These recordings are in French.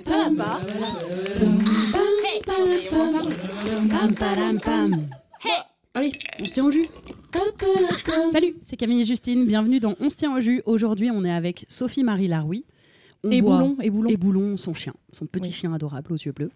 Ça va pas. Allez, on se tient au jus. Salut, c'est Camille et Justine. Bienvenue dans On se tient au jus. Aujourd'hui, on est avec Sophie-Marie Laroui. On Et boit- Boulon, et Boulon. Et Boulon, son chien, son petit Oui. chien adorable aux yeux bleus.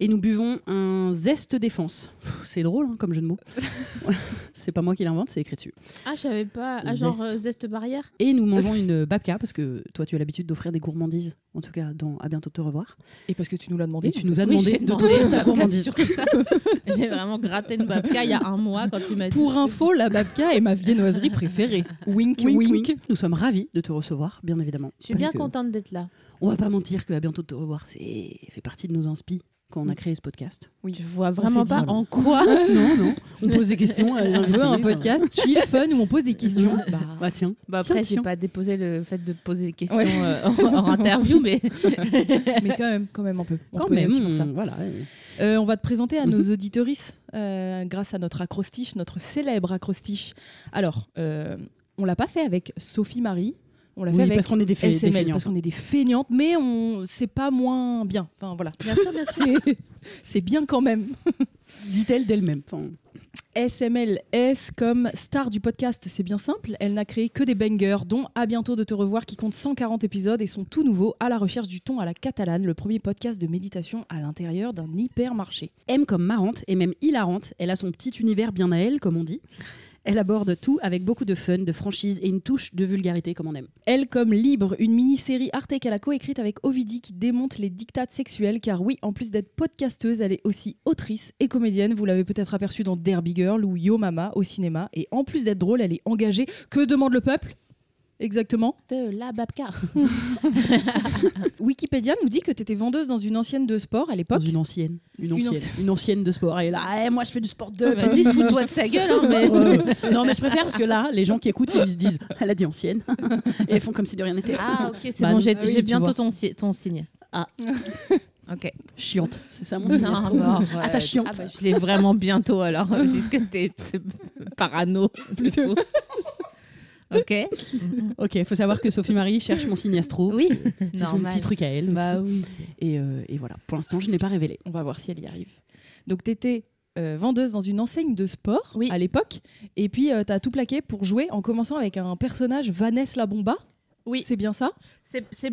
Et nous buvons un zeste défense. C'est drôle hein, comme jeu de mots. C'est pas moi qui l'invente, c'est écrit dessus. Ah, je savais pas. Ah, genre Zeste. euh, zeste barrière Et nous mangeons une babka parce que toi, tu as l'habitude d'offrir des gourmandises. En tout cas, dans À bientôt de te revoir. Et parce que tu nous l'as demandé. Et tu nous as Oui, demandé j'ai de t'offrir ta gourmandise. J'ai vraiment gratté une babka il y a un mois quand tu m'as dit. Pour info, la babka est ma viennoiserie préférée. Wink, Wink, wink. wink. Nous sommes ravis de te recevoir, bien évidemment. Je suis bien que contente d'être là. On va pas mentir que À bientôt de te revoir, c'est fait partie de nos inspi quand on a créé ce podcast. Je vois vraiment pas dit. en quoi. non, non. On pose des questions On invités. veut un podcast chill, fun où on pose des questions. Bah, Bah tiens. Bah après, j'ai pas déposé le fait de poser des questions Ouais. euh, en, en interview, mais mais quand même, quand même un peu. On Quand même, aussi pour ça. voilà. Euh, on va te présenter à nos auditorices euh, grâce à notre acrostiche, notre célèbre acrostiche. Alors, euh, on l'a pas fait avec Sophie Marie. On l'a Oui, fait avec parce qu'on est des, SML, parce qu'on est des feignantes, mais on c'est pas moins bien. Enfin voilà, bien sûr, bien sûr. c'est bien quand même. Dit-elle d'elle-même. Enfin, SMLS comme star du podcast, c'est bien simple. Elle n'a créé que des bangers, dont À bientôt de te revoir, qui compte 140 épisodes et sont tout nouveaux à la recherche du ton à la catalane, le premier podcast de méditation à l'intérieur d'un hypermarché. M comme marrante et même hilarante. Elle a son petit univers bien à elle, comme on dit. Elle aborde tout avec beaucoup de fun, de franchise et une touche de vulgarité comme on aime. Elle comme Libre, une mini-série Arte qu'elle a coécrite avec Ovidie qui démonte les dictates sexuels, car oui, en plus d'être podcasteuse, elle est aussi autrice et comédienne. Vous l'avez peut-être aperçu dans Derby Girl ou Yo Mama au cinéma. Et en plus d'être drôle, elle est engagée. Que demande le peuple? Exactement. De la babka. Wikipédia nous dit que tu étais vendeuse dans une ancienne de sport à Dans l'époque. une ancienne. Une Une ancienne. Une ancienne de sport. Elle est là. Eh, moi, je fais du sport de. Vas-y, fous-toi de sa gueule. Hein, mais... Ouais, non, mais je préfère parce que là, les gens qui écoutent, ils se disent Elle a dit ancienne. et ils font comme si de rien n'était. Ah, ok, c'est Bah bon, j'ai Ah oui, j'ai tu bientôt ton, si- ton signe. Ah. ok. Chiante. C'est ça mon signe bah, Ah, chiante. Ah, bah, je l'ai vraiment bientôt alors, puisque t'es t'es parano. plutôt. Ok. Ok, il faut savoir que Sophie Marie cherche mon signe astro. Oui, C'est son petit truc à elle. aussi. Bah oui. Et, euh, et voilà, pour l'instant, je n'ai pas révélé. On va voir si elle y arrive. Donc, tu étais vendeuse dans une enseigne de sport Oui. à l'époque. Et puis, tu as tout plaqué pour jouer en commençant avec un personnage, Vanessa la Bomba. Oui, C'est bien ça?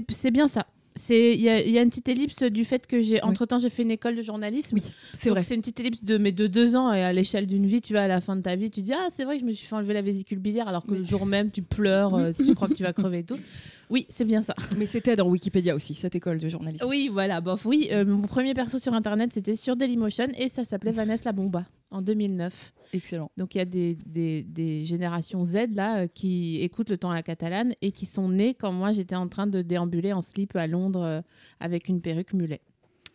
C'est bien ça. C'est- Il y, a- il y a une petite ellipse du fait que j'ai, entre temps, j'ai fait une école de journalisme. Oui, c'est vrai. C'est une petite ellipse de, mais de deux ans et à l'échelle d'une vie, tu vois, à la fin de ta vie, tu dis Ah, c'est vrai que je me suis fait enlever la vésicule biliaire alors que le jour même, tu pleures, euh, tu crois que tu vas crever et tout. Oui, c'est bien ça. Mais c'était dans Wikipédia aussi, cette école de journalisme. Oui, voilà, bof. Oui, euh, mon premier perso sur internet, c'était sur Dailymotion et ça s'appelait Vanessa la Bomba en 2009. Excellent. Donc il y a des, des, des générations Z là euh, qui écoutent le temps à la catalane et qui sont nées quand moi j'étais en train de déambuler en slip à Londres euh, avec une perruque mulet.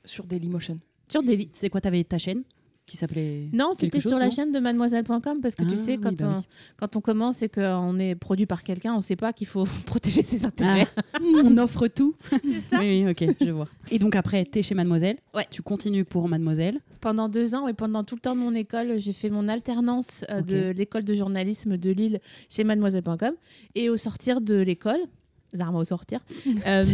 Sur Dailymotion. Sur Daily. C'est quoi, t'avais ta chaîne? Qui s'appelait. Non, c'était sur la chaîne de mademoiselle.com parce que Ah, tu sais, oui, quand, bah on, oui. quand on commence et qu'on est produit par quelqu'un, on ne sait pas qu'il faut protéger ses intérêts. Ah, on offre tout. C'est ça. Oui, oui, ok, je vois. Et donc après, t'es chez Mademoiselle. Ouais. Tu continues pour Mademoiselle. Pendant deux ans et pendant tout le temps de mon école, j'ai fait mon alternance euh, de l'école de journalisme de Lille chez mademoiselle.com. Et au sortir de l'école, Zarma au sortir, euh,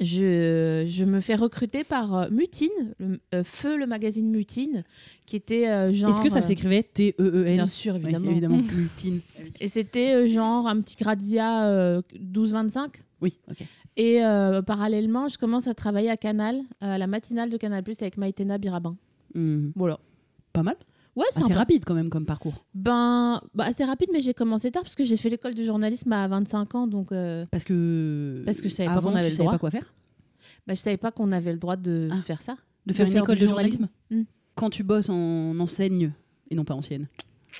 je, je me fais recruter par euh, Mutine, le, euh, Feu, le magazine Mutine, qui était euh, genre. Est-ce que ça euh, s'écrivait T-E-E-N Bien sûr, évidemment. évidemment. Mutine. Et c'était genre un petit Grazia euh, 12-25. Oui, ok. Et parallèlement, je commence à travailler à Canal, à la matinale de Canal Plus avec Maïtena Birabin. Mhm. Voilà. Pas mal. Ouais, Assez sympa. rapide quand même comme parcours. Ben, bah, c'est rapide, mais j'ai commencé tard parce que j'ai fait l'école de journalisme à 25 ans, donc euh, Parce que. Parce que je savais pas avant, qu'on avait tu le savais pas quoi faire. bah, je savais pas qu'on avait le droit de Ah. faire ça. De faire une école de journalisme. Mm. Quand tu bosses en enseigne, et non pas ancienne.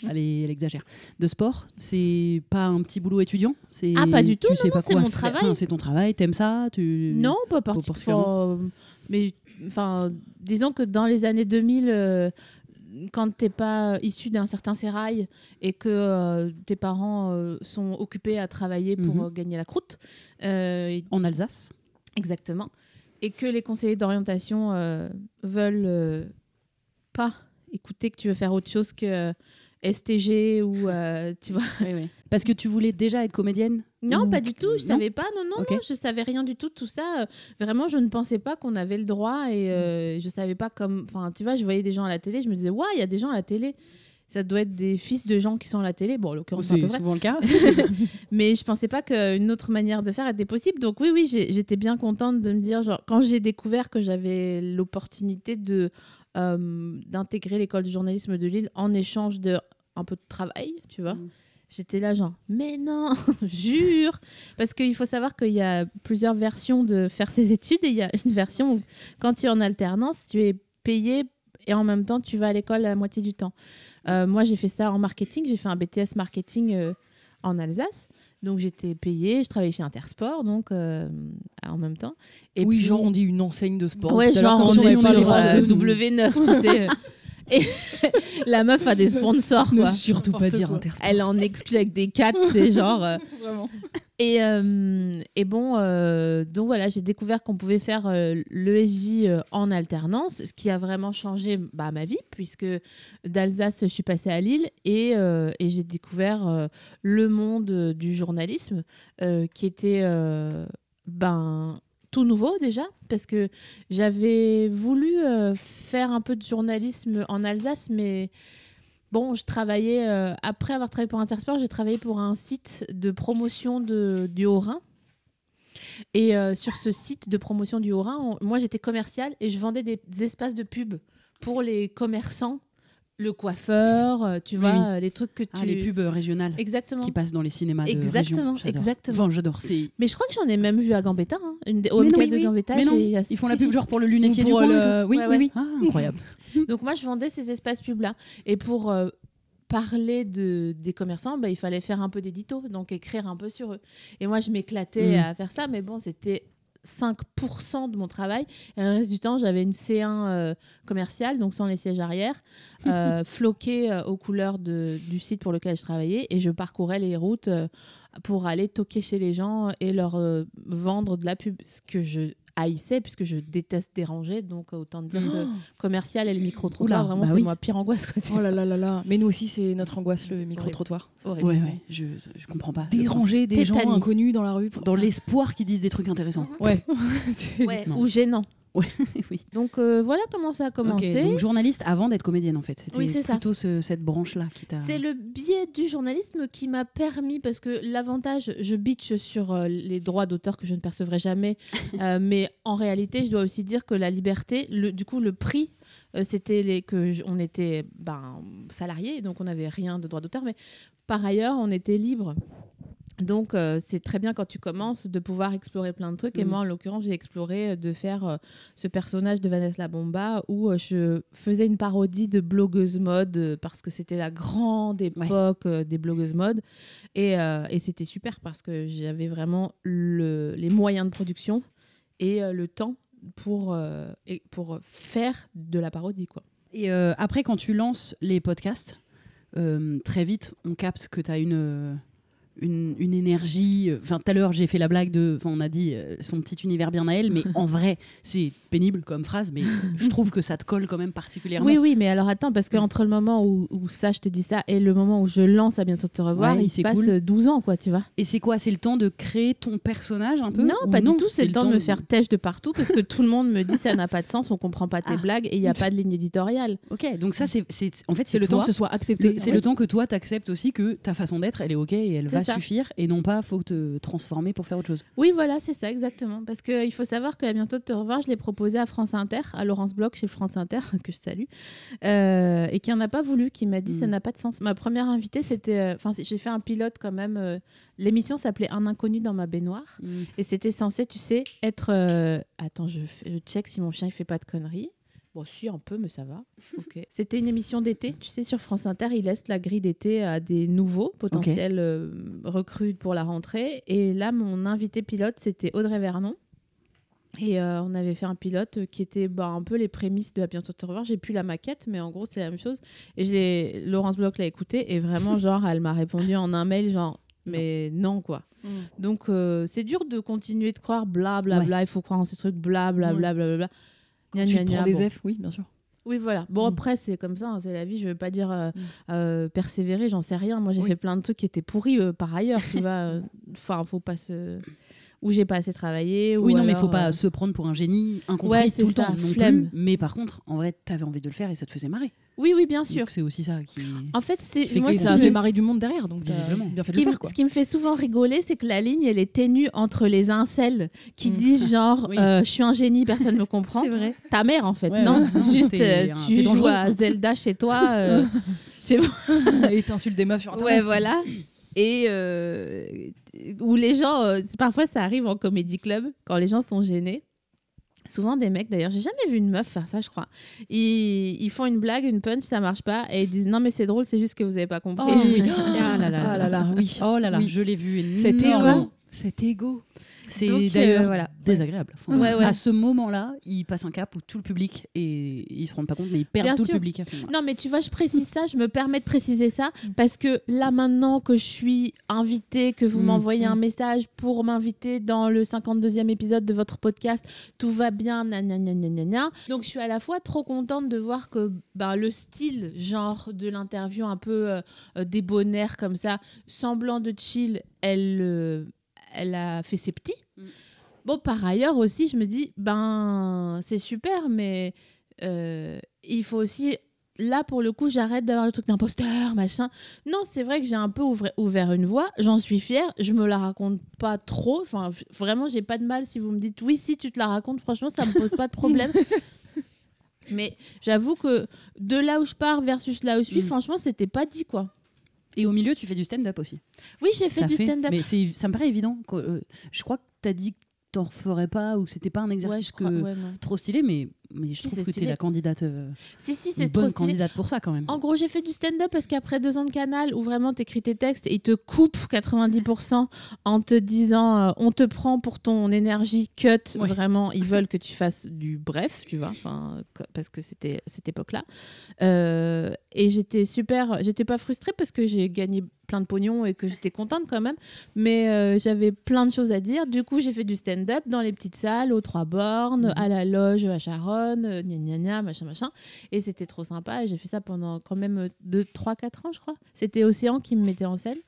Mm. Allez, elle exagère. De sport, c'est pas un petit boulot étudiant. C'est Ah, pas du tout, Tu non, sais non, pas c'est mon travail. Enfin, c'est ton travail. T'aimes ça Tu Non, pas particulièrement. Mais enfin, disons que dans les années 2000, euh, quand t'es pas issu d'un certain sérail et que euh, tes parents euh, sont occupés à travailler pour Mhm. euh, gagner la croûte, euh, En Alsace. exactement, et que les conseillers d'orientation euh, veulent euh, pas écouter que tu veux faire autre chose que euh, STG ou euh, tu vois. Parce que tu voulais déjà être comédienne? Non, pas du tout. Je Non savais pas. Non, non, Ok. non. Je savais rien du tout de tout ça. Euh, Vraiment, je ne pensais pas qu'on avait le droit et Mm. euh, je savais pas comme. Enfin, tu vois, je voyais des gens à la télé. Je me disais, waouh, il y a des gens à la télé. Ça doit être des fils de gens qui sont à la télé. Bon, en l'occurrence, c'est souvent le cas. Mais je pensais pas qu'une autre manière de faire était possible. Donc oui, oui, j'étais bien contente de me dire, genre, quand j'ai découvert que j'avais l'opportunité de euh, d'intégrer l'école de journalisme de Lille en échange de un peu de travail, tu vois. Mm. J'étais là genre, mais non, jure Parce qu'il faut savoir qu'il y a plusieurs versions de faire ses études et il y a une version où quand tu es en alternance, tu es payé et en même temps tu vas à l'école la moitié du temps. Euh, moi j'ai fait ça en marketing, j'ai fait un BTS marketing euh, en Alsace. Donc j'étais payée, je travaillais chez Intersport, donc euh, en même temps. Et oui, puis- genre on dit une enseigne de sport. Ouais, genre on euh, de- W9, tu sais. Et la meuf a des sponsors, ne quoi. surtout pas dire quoi. intersport. Elle en exclut avec des 4, c'est genre. euh, Et, euh, et bon, euh, donc voilà, j'ai découvert qu'on pouvait faire euh, l'ESJ euh, en alternance, ce qui a vraiment changé bah, ma vie, puisque d'Alsace, je suis passée à Lille et, euh, et j'ai découvert euh, le monde du journalisme, euh, qui était euh, ben, tout nouveau déjà, parce que j'avais voulu euh, faire un peu de journalisme en Alsace, mais Bon, je travaillais, euh, après avoir travaillé pour Intersport, j'ai travaillé pour un site de promotion de, du Haut-Rhin. Et euh, sur ce site de promotion du Haut-Rhin, moi j'étais commerciale et je vendais des espaces de pub pour les commerçants, le coiffeur, euh, tu Oui, vois, oui. euh, les trucs que tu... Ah, les pubs régionales Exactement. qui passent dans les cinémas de Exactement, région. J'adore. exactement. Enfin, j'adore. Mais je crois que j'en ai même vu à Gambetta, hein, une des Mais non, oui, de. Gambetta. Mais non, ils font la pub si. genre pour le lunetier Ou du pour coin. et le- tout. Oui, Ouais, oui, ouais. Ah, incroyable. Donc moi, je vendais ces espaces pubs-là. Et pour euh, parler de, des commerçants, bah, il fallait faire un peu d'édito, donc écrire un peu sur eux. Et moi, je m'éclatais Mm. à faire ça, mais bon, c'était 5% de mon travail. Et le reste du temps, j'avais une C1 euh, commerciale, donc sans les sièges arrière, euh, floquée euh, aux couleurs de- du site pour lequel je travaillais. Et je parcourais les routes pour aller toquer chez les gens et leur vendre de la pub. Ce que je haïssais, puisque je déteste déranger. Donc, autant dire que commercial et le micro-trottoir, vraiment, bah c'est oui. ma pire angoisse. Quoi, Oh là là là là. Mais nous aussi, c'est notre angoisse, le micro-trottoir. Ouais, ouais. Je, je comprends pas. Déranger des gens inconnus dans la rue. pour-. Dans l'espoir qu'ils disent des trucs intéressants. Ouais. Ou gênant. oui. Donc euh, voilà comment ça a commencé. Ok, donc journaliste avant d'être comédienne en fait. C'était Oui, c'est ça. plutôt ce- cette branche-là qui t'a. C'est le biais du journalisme qui m'a permis, parce que l'avantage, je bitch sur euh, les droits d'auteur que je ne percevrai jamais, euh, mais en réalité, je dois aussi dire que la liberté, le, du coup, le prix, c'était les, que on était ben, salariés, donc on n'avait rien de droit d'auteur, mais par ailleurs, on était libre. Donc, euh, c'est très bien quand tu commences de pouvoir explorer plein de trucs. Et Mhm. moi, en l'occurrence, j'ai exploré euh, de faire euh, ce personnage de Vanessa Bomba où je faisais une parodie de blogueuse mode parce que c'était la grande époque des blogueuses mode. Et, et c'était super parce que j'avais vraiment le- les moyens de production et le temps pour, et pour faire de la parodie. Quoi. Et après, quand tu lances les podcasts, très vite, on capte que tu as une, une, une énergie. Enfin, tout à l'heure, j'ai fait la blague de. Enfin, on a dit euh, son petit univers bien à elle, mais en vrai, c'est pénible comme phrase, mais je trouve que ça te colle quand même particulièrement. Oui, oui, mais alors attends, parce qu'entre le moment où, où ça, je te dis ça, et le moment où je lance à bientôt te revoir, Ouais, il se passe cool. euh, 12 ans, quoi, tu vois. Et c'est quoi C'est le temps de créer ton personnage un peu Non, pas du tout. C'est le temps de me faire têche de partout parce que tout le monde me dit ça n'a pas de sens, on comprend pas tes Ah. blagues et il n'y a pas de ligne éditoriale. Ok, donc ça, c'est en fait, C'est le temps que ce soit accepté. C'est Ouais. le temps que toi, t'acceptes aussi que ta façon d'être, elle est ok et elle va ça. suffire et non pas faut te transformer pour faire autre chose. Oui, voilà, c'est ça, exactement. Parce qu'il faut savoir qu'à bientôt de te revoir, je l'ai proposé à France Inter, à Laurence Bloch chez France Inter, que je salue, euh, et qui en a pas voulu, qui m'a dit Mm. ça n'a pas de sens. Ma première invitée, c'était. euh, Enfin, j'ai fait un pilote quand même. euh, L'émission s'appelait Un inconnu dans ma baignoire. Et c'était censé, tu sais, être. euh, Attends, je, je check si mon chien il fait pas de conneries. Bon, si, un peu, mais ça va. C'était une émission d'été, tu sais, sur France Inter. Ils laissent la grille d'été à des nouveaux potentiels euh, recrues pour la rentrée. Et là, mon invité pilote, c'était Audrey Vernon. Et euh, on avait fait un pilote qui était bah, un peu les prémices de À bientôt te revoir. J'ai plus la maquette, mais en gros, c'est la même chose. Et Laurence Bloch l'a écouté et vraiment, genre, elle m'a répondu en un mail, genre, mais non, quoi. Donc, euh, c'est dur de continuer de croire blablabla, il faut croire en ces trucs blablabla. Bla, bla, bla. Gna, tu gna, prends gna, des bon. F, oui, bien sûr. Oui, voilà. Bon, Mm. après, c'est comme ça, hein, c'est la vie. Je veux pas dire euh, Mm. euh, persévérer, j'en sais rien. Moi, j'ai Oui. fait plein de trucs qui étaient pourris euh, par ailleurs, tu vois. Enfin, faut pas se. Ou j'ai pas assez travaillé. Oui, ou non, mais alors, faut pas euh, se prendre pour un génie incompris Ouais, tout c'est le ça, temps non flemme. plus. Mais par contre, en vrai, t'avais envie de le faire et ça te faisait marrer. Oui, oui, bien sûr. C'est aussi ça qui. En fait, c'est. Fait moi, que ça a me- fait marrer du monde derrière, donc t'as Visiblement. bien fait Ce de qui, le me- faire, quoi. ce qui me fait souvent rigoler, c'est que la ligne, elle est ténue entre les incels qui Mm. disent genre Oui. euh, je suis un génie, personne ne me comprend. C'est vrai. Ta mère, en fait. Ouais, non, ouais. juste euh, tu joues à Zelda chez toi. euh, Et t'insultes des meufs sur Internet. Ouais, voilà. Et euh, où les gens, euh, parfois ça arrive en comédie club, quand les gens sont gênés. Souvent des mecs, d'ailleurs, j'ai jamais vu une meuf faire ça, je crois. Ils, ils font une blague, une punch, ça marche pas, et ils disent non mais c'est drôle, c'est juste que vous avez pas compris. Oh oui. Ah là là. Ah là là, oui. Oh là là, Oui. je l'ai vu Cet égo. Cet égo. C'est euh, d'ailleurs voilà. désagréable. Enfin, Ouais, ouais. À ce moment-là, ils passent un cap où tout le public et ils se rendent pas compte, mais ils perdent Bien tout sûr. le public à ce moment-là. Non, mais tu vois, je précise ça, je me permets de préciser ça, parce que là, maintenant que je suis invitée, que vous Mm. m'envoyez un Mm. message pour m'inviter dans le 52e épisode de votre podcast, tout va bien, gna. Donc, je suis à la fois trop contente de voir que ben, le style, genre de l'interview un peu euh, euh, débonnaire comme ça, semblant de chill, elle, euh, elle a fait ses petits. Mm. Bon, par ailleurs aussi, je me dis, ben, c'est super, mais euh, il faut aussi là pour le coup j'arrête d'avoir le truc d'imposteur machin non c'est vrai que j'ai un peu ouvert, ouvert une voie j'en suis fière je me la raconte pas trop enfin vraiment j'ai pas de mal si vous me dites oui si tu te la racontes franchement ça me pose pas de problème mais j'avoue que de là où je pars versus là où je suis Mm. franchement c'était pas dit quoi Et au milieu, tu fais du stand-up aussi. oui j'ai fait T'as du stand-up Mais c'est- ça me paraît évident. que, euh, je crois que tu as dit que t'en referais pas ou que c'était pas un Ouais, exercice je crois- que ouais, non. trop stylé, mais, mais je Si, trouve que tu es la candidate, euh, si si c'est trop bonne stylé candidate pour ça quand même. En gros, j'ai fait du stand-up parce qu'après deux ans de canal où vraiment t'écris tes textes et ils te coupent 90% en te disant euh, on te prend pour ton énergie cut. Ouais. Vraiment, ils veulent que tu fasses du bref, tu vois, parce que c'était cette époque-là. Euh, et j'étais super, j'étais pas frustrée parce que j'ai gagné plein de pognon et que j'étais contente quand même, mais euh, j'avais plein de choses à dire. Du coup, j'ai fait du stand-up dans les petites salles, aux Trois Bornes, Mhm. à la loge à Charonne, euh, gna gna gna, machin machin. Et c'était trop sympa. Et j'ai fait ça pendant quand même 2, 3, 4 ans, je crois. C'était Océan qui me mettait en scène.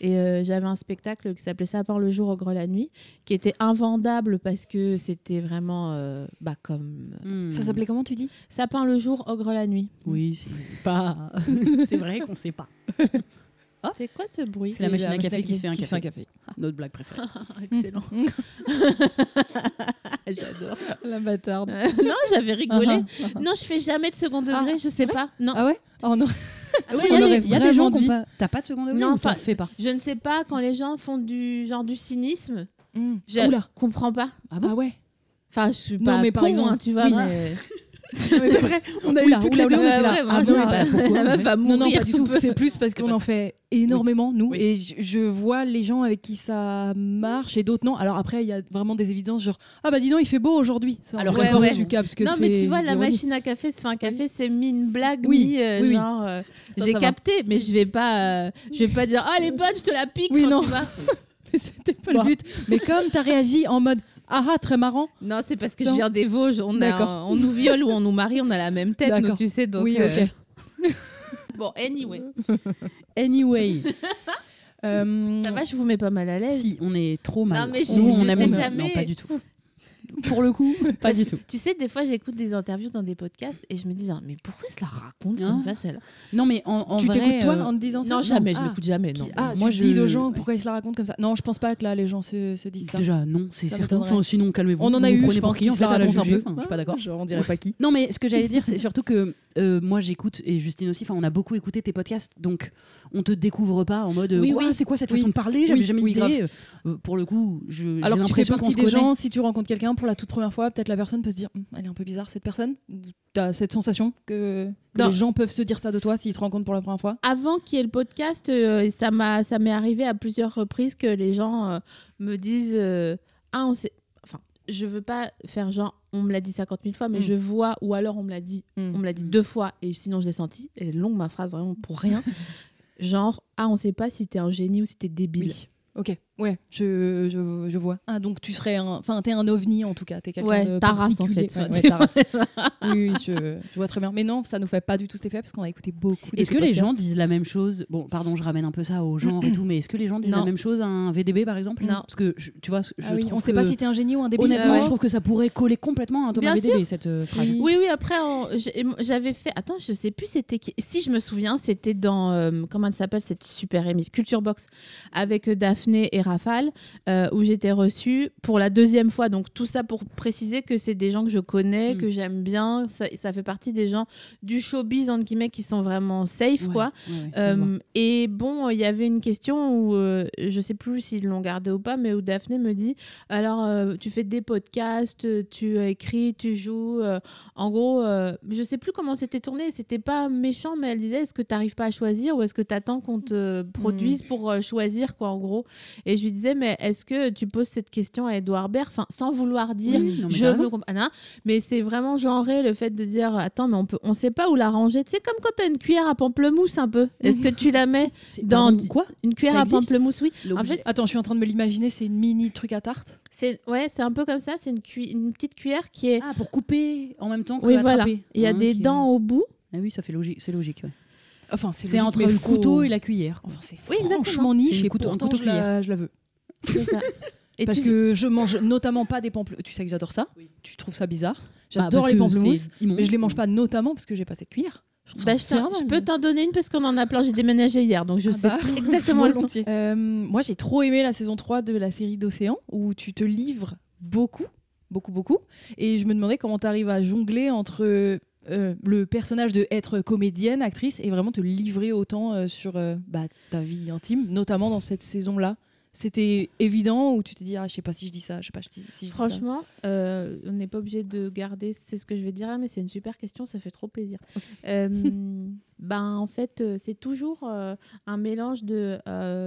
Et euh, j'avais un spectacle qui s'appelait Sapin le jour, Ogre la nuit, qui était invendable parce que c'était vraiment euh, bah, comme. Ça s'appelait comment, tu dis? Sapin le jour, Ogre la nuit. Oui, c'est pas. c'est vrai qu'on sait pas. C'est quoi ce bruit C'est la machine à café qui se fait un café. café. Notre blague préférée. Excellent. J'adore. La bâtarde. Euh, non, j'avais rigolé. non, je fais jamais de second degré, Ah, je sais pas. Non. Ah ouais Oh non. Ah Il y a des- y a gens qui pas. T'as pas de second degré Non, ou enfin, fais pas Je ne sais pas quand les gens font du genre du cynisme. Mmh. Je Oula. comprends pas. Ah bon Ah ouais. Enfin, je suis Non, pas mais par con, exemple- hein, tu vois. Oui. mais- C'est vrai. On a Oula, eu toutes oula, les oula, était là. Ah bah, pourquoi la meuf va Non, non, mourir pas du tout. C'est plus parce qu'on en fait énormément, nous. Oui. Et je, je vois les gens avec qui ça marche et d'autres non. Alors après, il y a vraiment des évidences, genre Ah bah dis donc, il fait beau aujourd'hui. Alors ouais, ouais. captes que non, mais tu vois, la machine à café se fait un café, c'est mis une blague, Oui, mis, euh, oui, genre. euh, J'ai capté, mais je vais pas, euh, je vais pas dire ah les bonnes, je te la pique. Oui, enfin, non. tu vois. Mais C'était pas le but. Mais comme t'as réagi en mode Ah ah, très marrant. Non, c'est parce que je viens des Vosges. On, a, D'accord. on nous viole ou on nous marie, on a la même tête, nous, tu sais. Donc, oui, euh. Bon, anyway. Anyway. Euh, Ça va, je vous mets pas mal à l'aise. si, on est trop mal. Non, mais je- on sais jamais. Non, pas du tout. Pour le coup, pas du tout. Tu sais, des fois, j'écoute des interviews dans des podcasts et je me dis, genre, mais pourquoi ils se la racontent Ah. comme ça, celle-là? Non, mais en, en tu vrai, t'écoutes toi euh, en te disant ça? Non, jamais, je Ah. m'écoute jamais. Non. Qui- Ah, Moi, tu dis je- aux gens ouais. pourquoi ils se la racontent comme ça? Non, je pense pas que là les gens se, se disent ça. Déjà, non, c'est certain. Enfin, sinon, calmez-vous. On en a eu, je pense, qui, en se fait, la à la racontent un juger. je suis pas d'accord. On dirait pas qui. Non, mais ce que j'allais dire, c'est surtout que euh, moi j'écoute et Justine aussi. Enfin, on a beaucoup écouté tes podcasts, donc on te découvre pas en mode. Oui, oui. c'est quoi cette Oui. façon de parler? J'avais Oui, jamais oui, idée. Euh, pour le coup, je, j'ai Alors que tu fais partie des connaît. gens, si tu rencontres quelqu'un pour la toute première fois, peut-être la personne peut se dire Hum, elle est un peu bizarre cette personne. T'as cette sensation que, les gens peuvent se dire ça de toi s'ils te rencontrent pour la première fois? Avant qu'il y ait le podcast, euh, ça m'a, ça m'est arrivé à plusieurs reprises que les gens euh, me disent euh, ah on sait, enfin je veux pas faire genre on me l'a dit 50 000 fois, mais Mm. je vois ou alors on me l'a dit, Mm. on me l'a dit Mm. deux fois et sinon je l'ai senti. Elle est longue ma phrase vraiment pour rien. genre ah on sait pas si t'es un génie ou si t'es débile. Ouais, je, je, je vois. Ah, donc tu serais un. Enfin, t'es un ovni en tout cas. T'es quelqu'un Ouais, de ta race, en particulier. fait. Ouais, ta race. oui, oui, je, je vois très bien. Mais non, ça nous fait pas du tout cet effet parce qu'on a écouté beaucoup. de Est-ce que les gens disent la même chose? Bon, pardon, je ramène un peu ça au genre et tout, mais est-ce que les gens disent Non. la même chose à un VDB par exemple? Non. Parce que je- tu vois, je Ah oui, on sait pas si t'es un génie ou un débile. Honnêtement, je trouve que ça pourrait coller complètement à un Thomas Bien VDB cette euh, phrase. Oui. Oui, oui, après, on- j'avais fait. Attends, je sais plus c'était qui. Si je me souviens, c'était dans. euh, comment elle s'appelle cette super émission Culture Box avec euh, Daphné et Rafale, euh, où j'étais reçue pour la deuxième fois. Donc, tout ça pour préciser que c'est des gens que je connais, Mm. que j'aime bien. Ça, ça fait partie des gens du showbiz, entre guillemets, qui sont vraiment safe, Ouais, quoi. ouais. Euh, et bon, il y avait une question où euh, je sais plus s'ils l'ont gardé ou pas, mais où Daphné me dit alors tu fais des podcasts, tu écris, tu joues. en gros, je sais plus comment c'était tourné. C'était pas méchant, mais elle disait est-ce que tu n'arrives pas à choisir ou est-ce que tu attends qu'on te produise pour choisir quoi en gros? Et je lui disais mais est-ce que tu poses cette question à Edouard Baird, enfin sans vouloir dire Oui, non, mais je t'as raison. me comp- Anna, mais c'est vraiment genré le fait de dire attends mais on peut on sait pas où la ranger. Tu sais comme quand tu as une cuillère à pamplemousse un peu. Est-ce que tu la mets C'est- dans quoi? une cuillère à pamplemousse? Oui. En fait, Attends, je suis en train de me l'imaginer, c'est une mini truc à tarte? c'est ouais, c'est un peu comme ça, c'est une, petite cuillère qui est Ah, pour couper en même temps que Oui voilà, il y a Ah, des dents au bout. Ah oui, ça fait logique, c'est logique. ouais. Enfin, C'est entre le couteau et la cuillère. Enfin, c'est Oui, exactement. franchement niche et couteau- un couteau je la, je la veux. C'est ça. Et Parce tu- que je mange notamment pas des pamplemousses. Tu sais que j'adore ça. Tu trouves ça bizarre? Bah, J'adore parce les pamplemousses, mais je les mange pas notamment parce que j'ai pas cette cuillère. Je Bah, je, t'en- infernal. je peux t'en donner une parce qu'on en a plein. J'ai déménagé hier, donc je Ah sais bah, exactement le volontiers. Euh, moi, j'ai trop aimé la saison 3 de la série d'Océan où tu te livres beaucoup, beaucoup, beaucoup. Et je me demandais comment tu arrives à jongler entre euh, le personnage de être comédienne, actrice, et vraiment te livrer autant euh, sur euh, bah, ta vie intime, notamment dans cette saison-là. C'était évident ou tu t'es dit, ah, je sais pas si je dis ça, je sais pas si je dis. Franchement, on n'est pas obligé de garder, c'est ce que je vais dire mais c'est une super question, ça fait trop plaisir. Ben, en fait, c'est toujours un mélange de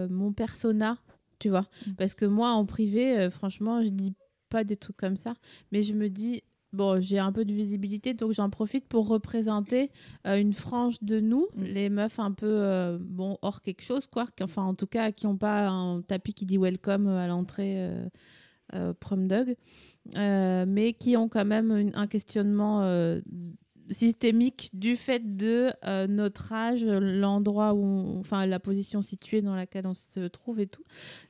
mon persona, tu vois. Mm. Parce que moi, en privé, franchement, je dis pas des trucs comme ça, mais je me dis, bon, j'ai un peu de visibilité, donc j'en profite pour représenter euh, une frange de nous, Mm. les meufs un peu, euh, bon, hors quelque chose, quoi. qui- Enfin, en tout cas, qui n'ont pas un tapis qui dit welcome à l'entrée. euh, euh, prom dog, euh, mais qui ont quand même une- un questionnement euh, systémique du fait de euh, notre âge, l'endroit où, on- enfin la position située dans laquelle on se trouve et tout.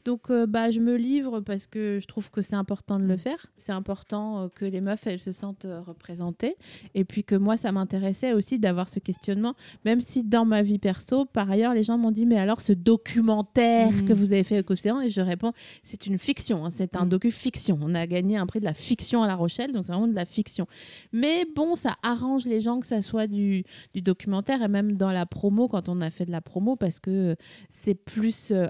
Donc euh, bah je me livre parce que je trouve que c'est important de le faire. C'est important euh, que les meufs elles se sentent représentées et puis que moi ça m'intéressait aussi d'avoir ce questionnement, même si dans ma vie perso, par ailleurs les gens m'ont dit mais alors ce documentaire que vous avez fait avec Océan et je réponds c'est une fiction, hein, c'est un Mm. docu-fiction. On a gagné un prix de la fiction à La Rochelle, donc c'est vraiment de la fiction. Mais bon, ça arrange les gens que ça soit du, du documentaire et même dans la promo, quand on a fait de la promo, parce que c'est plus euh,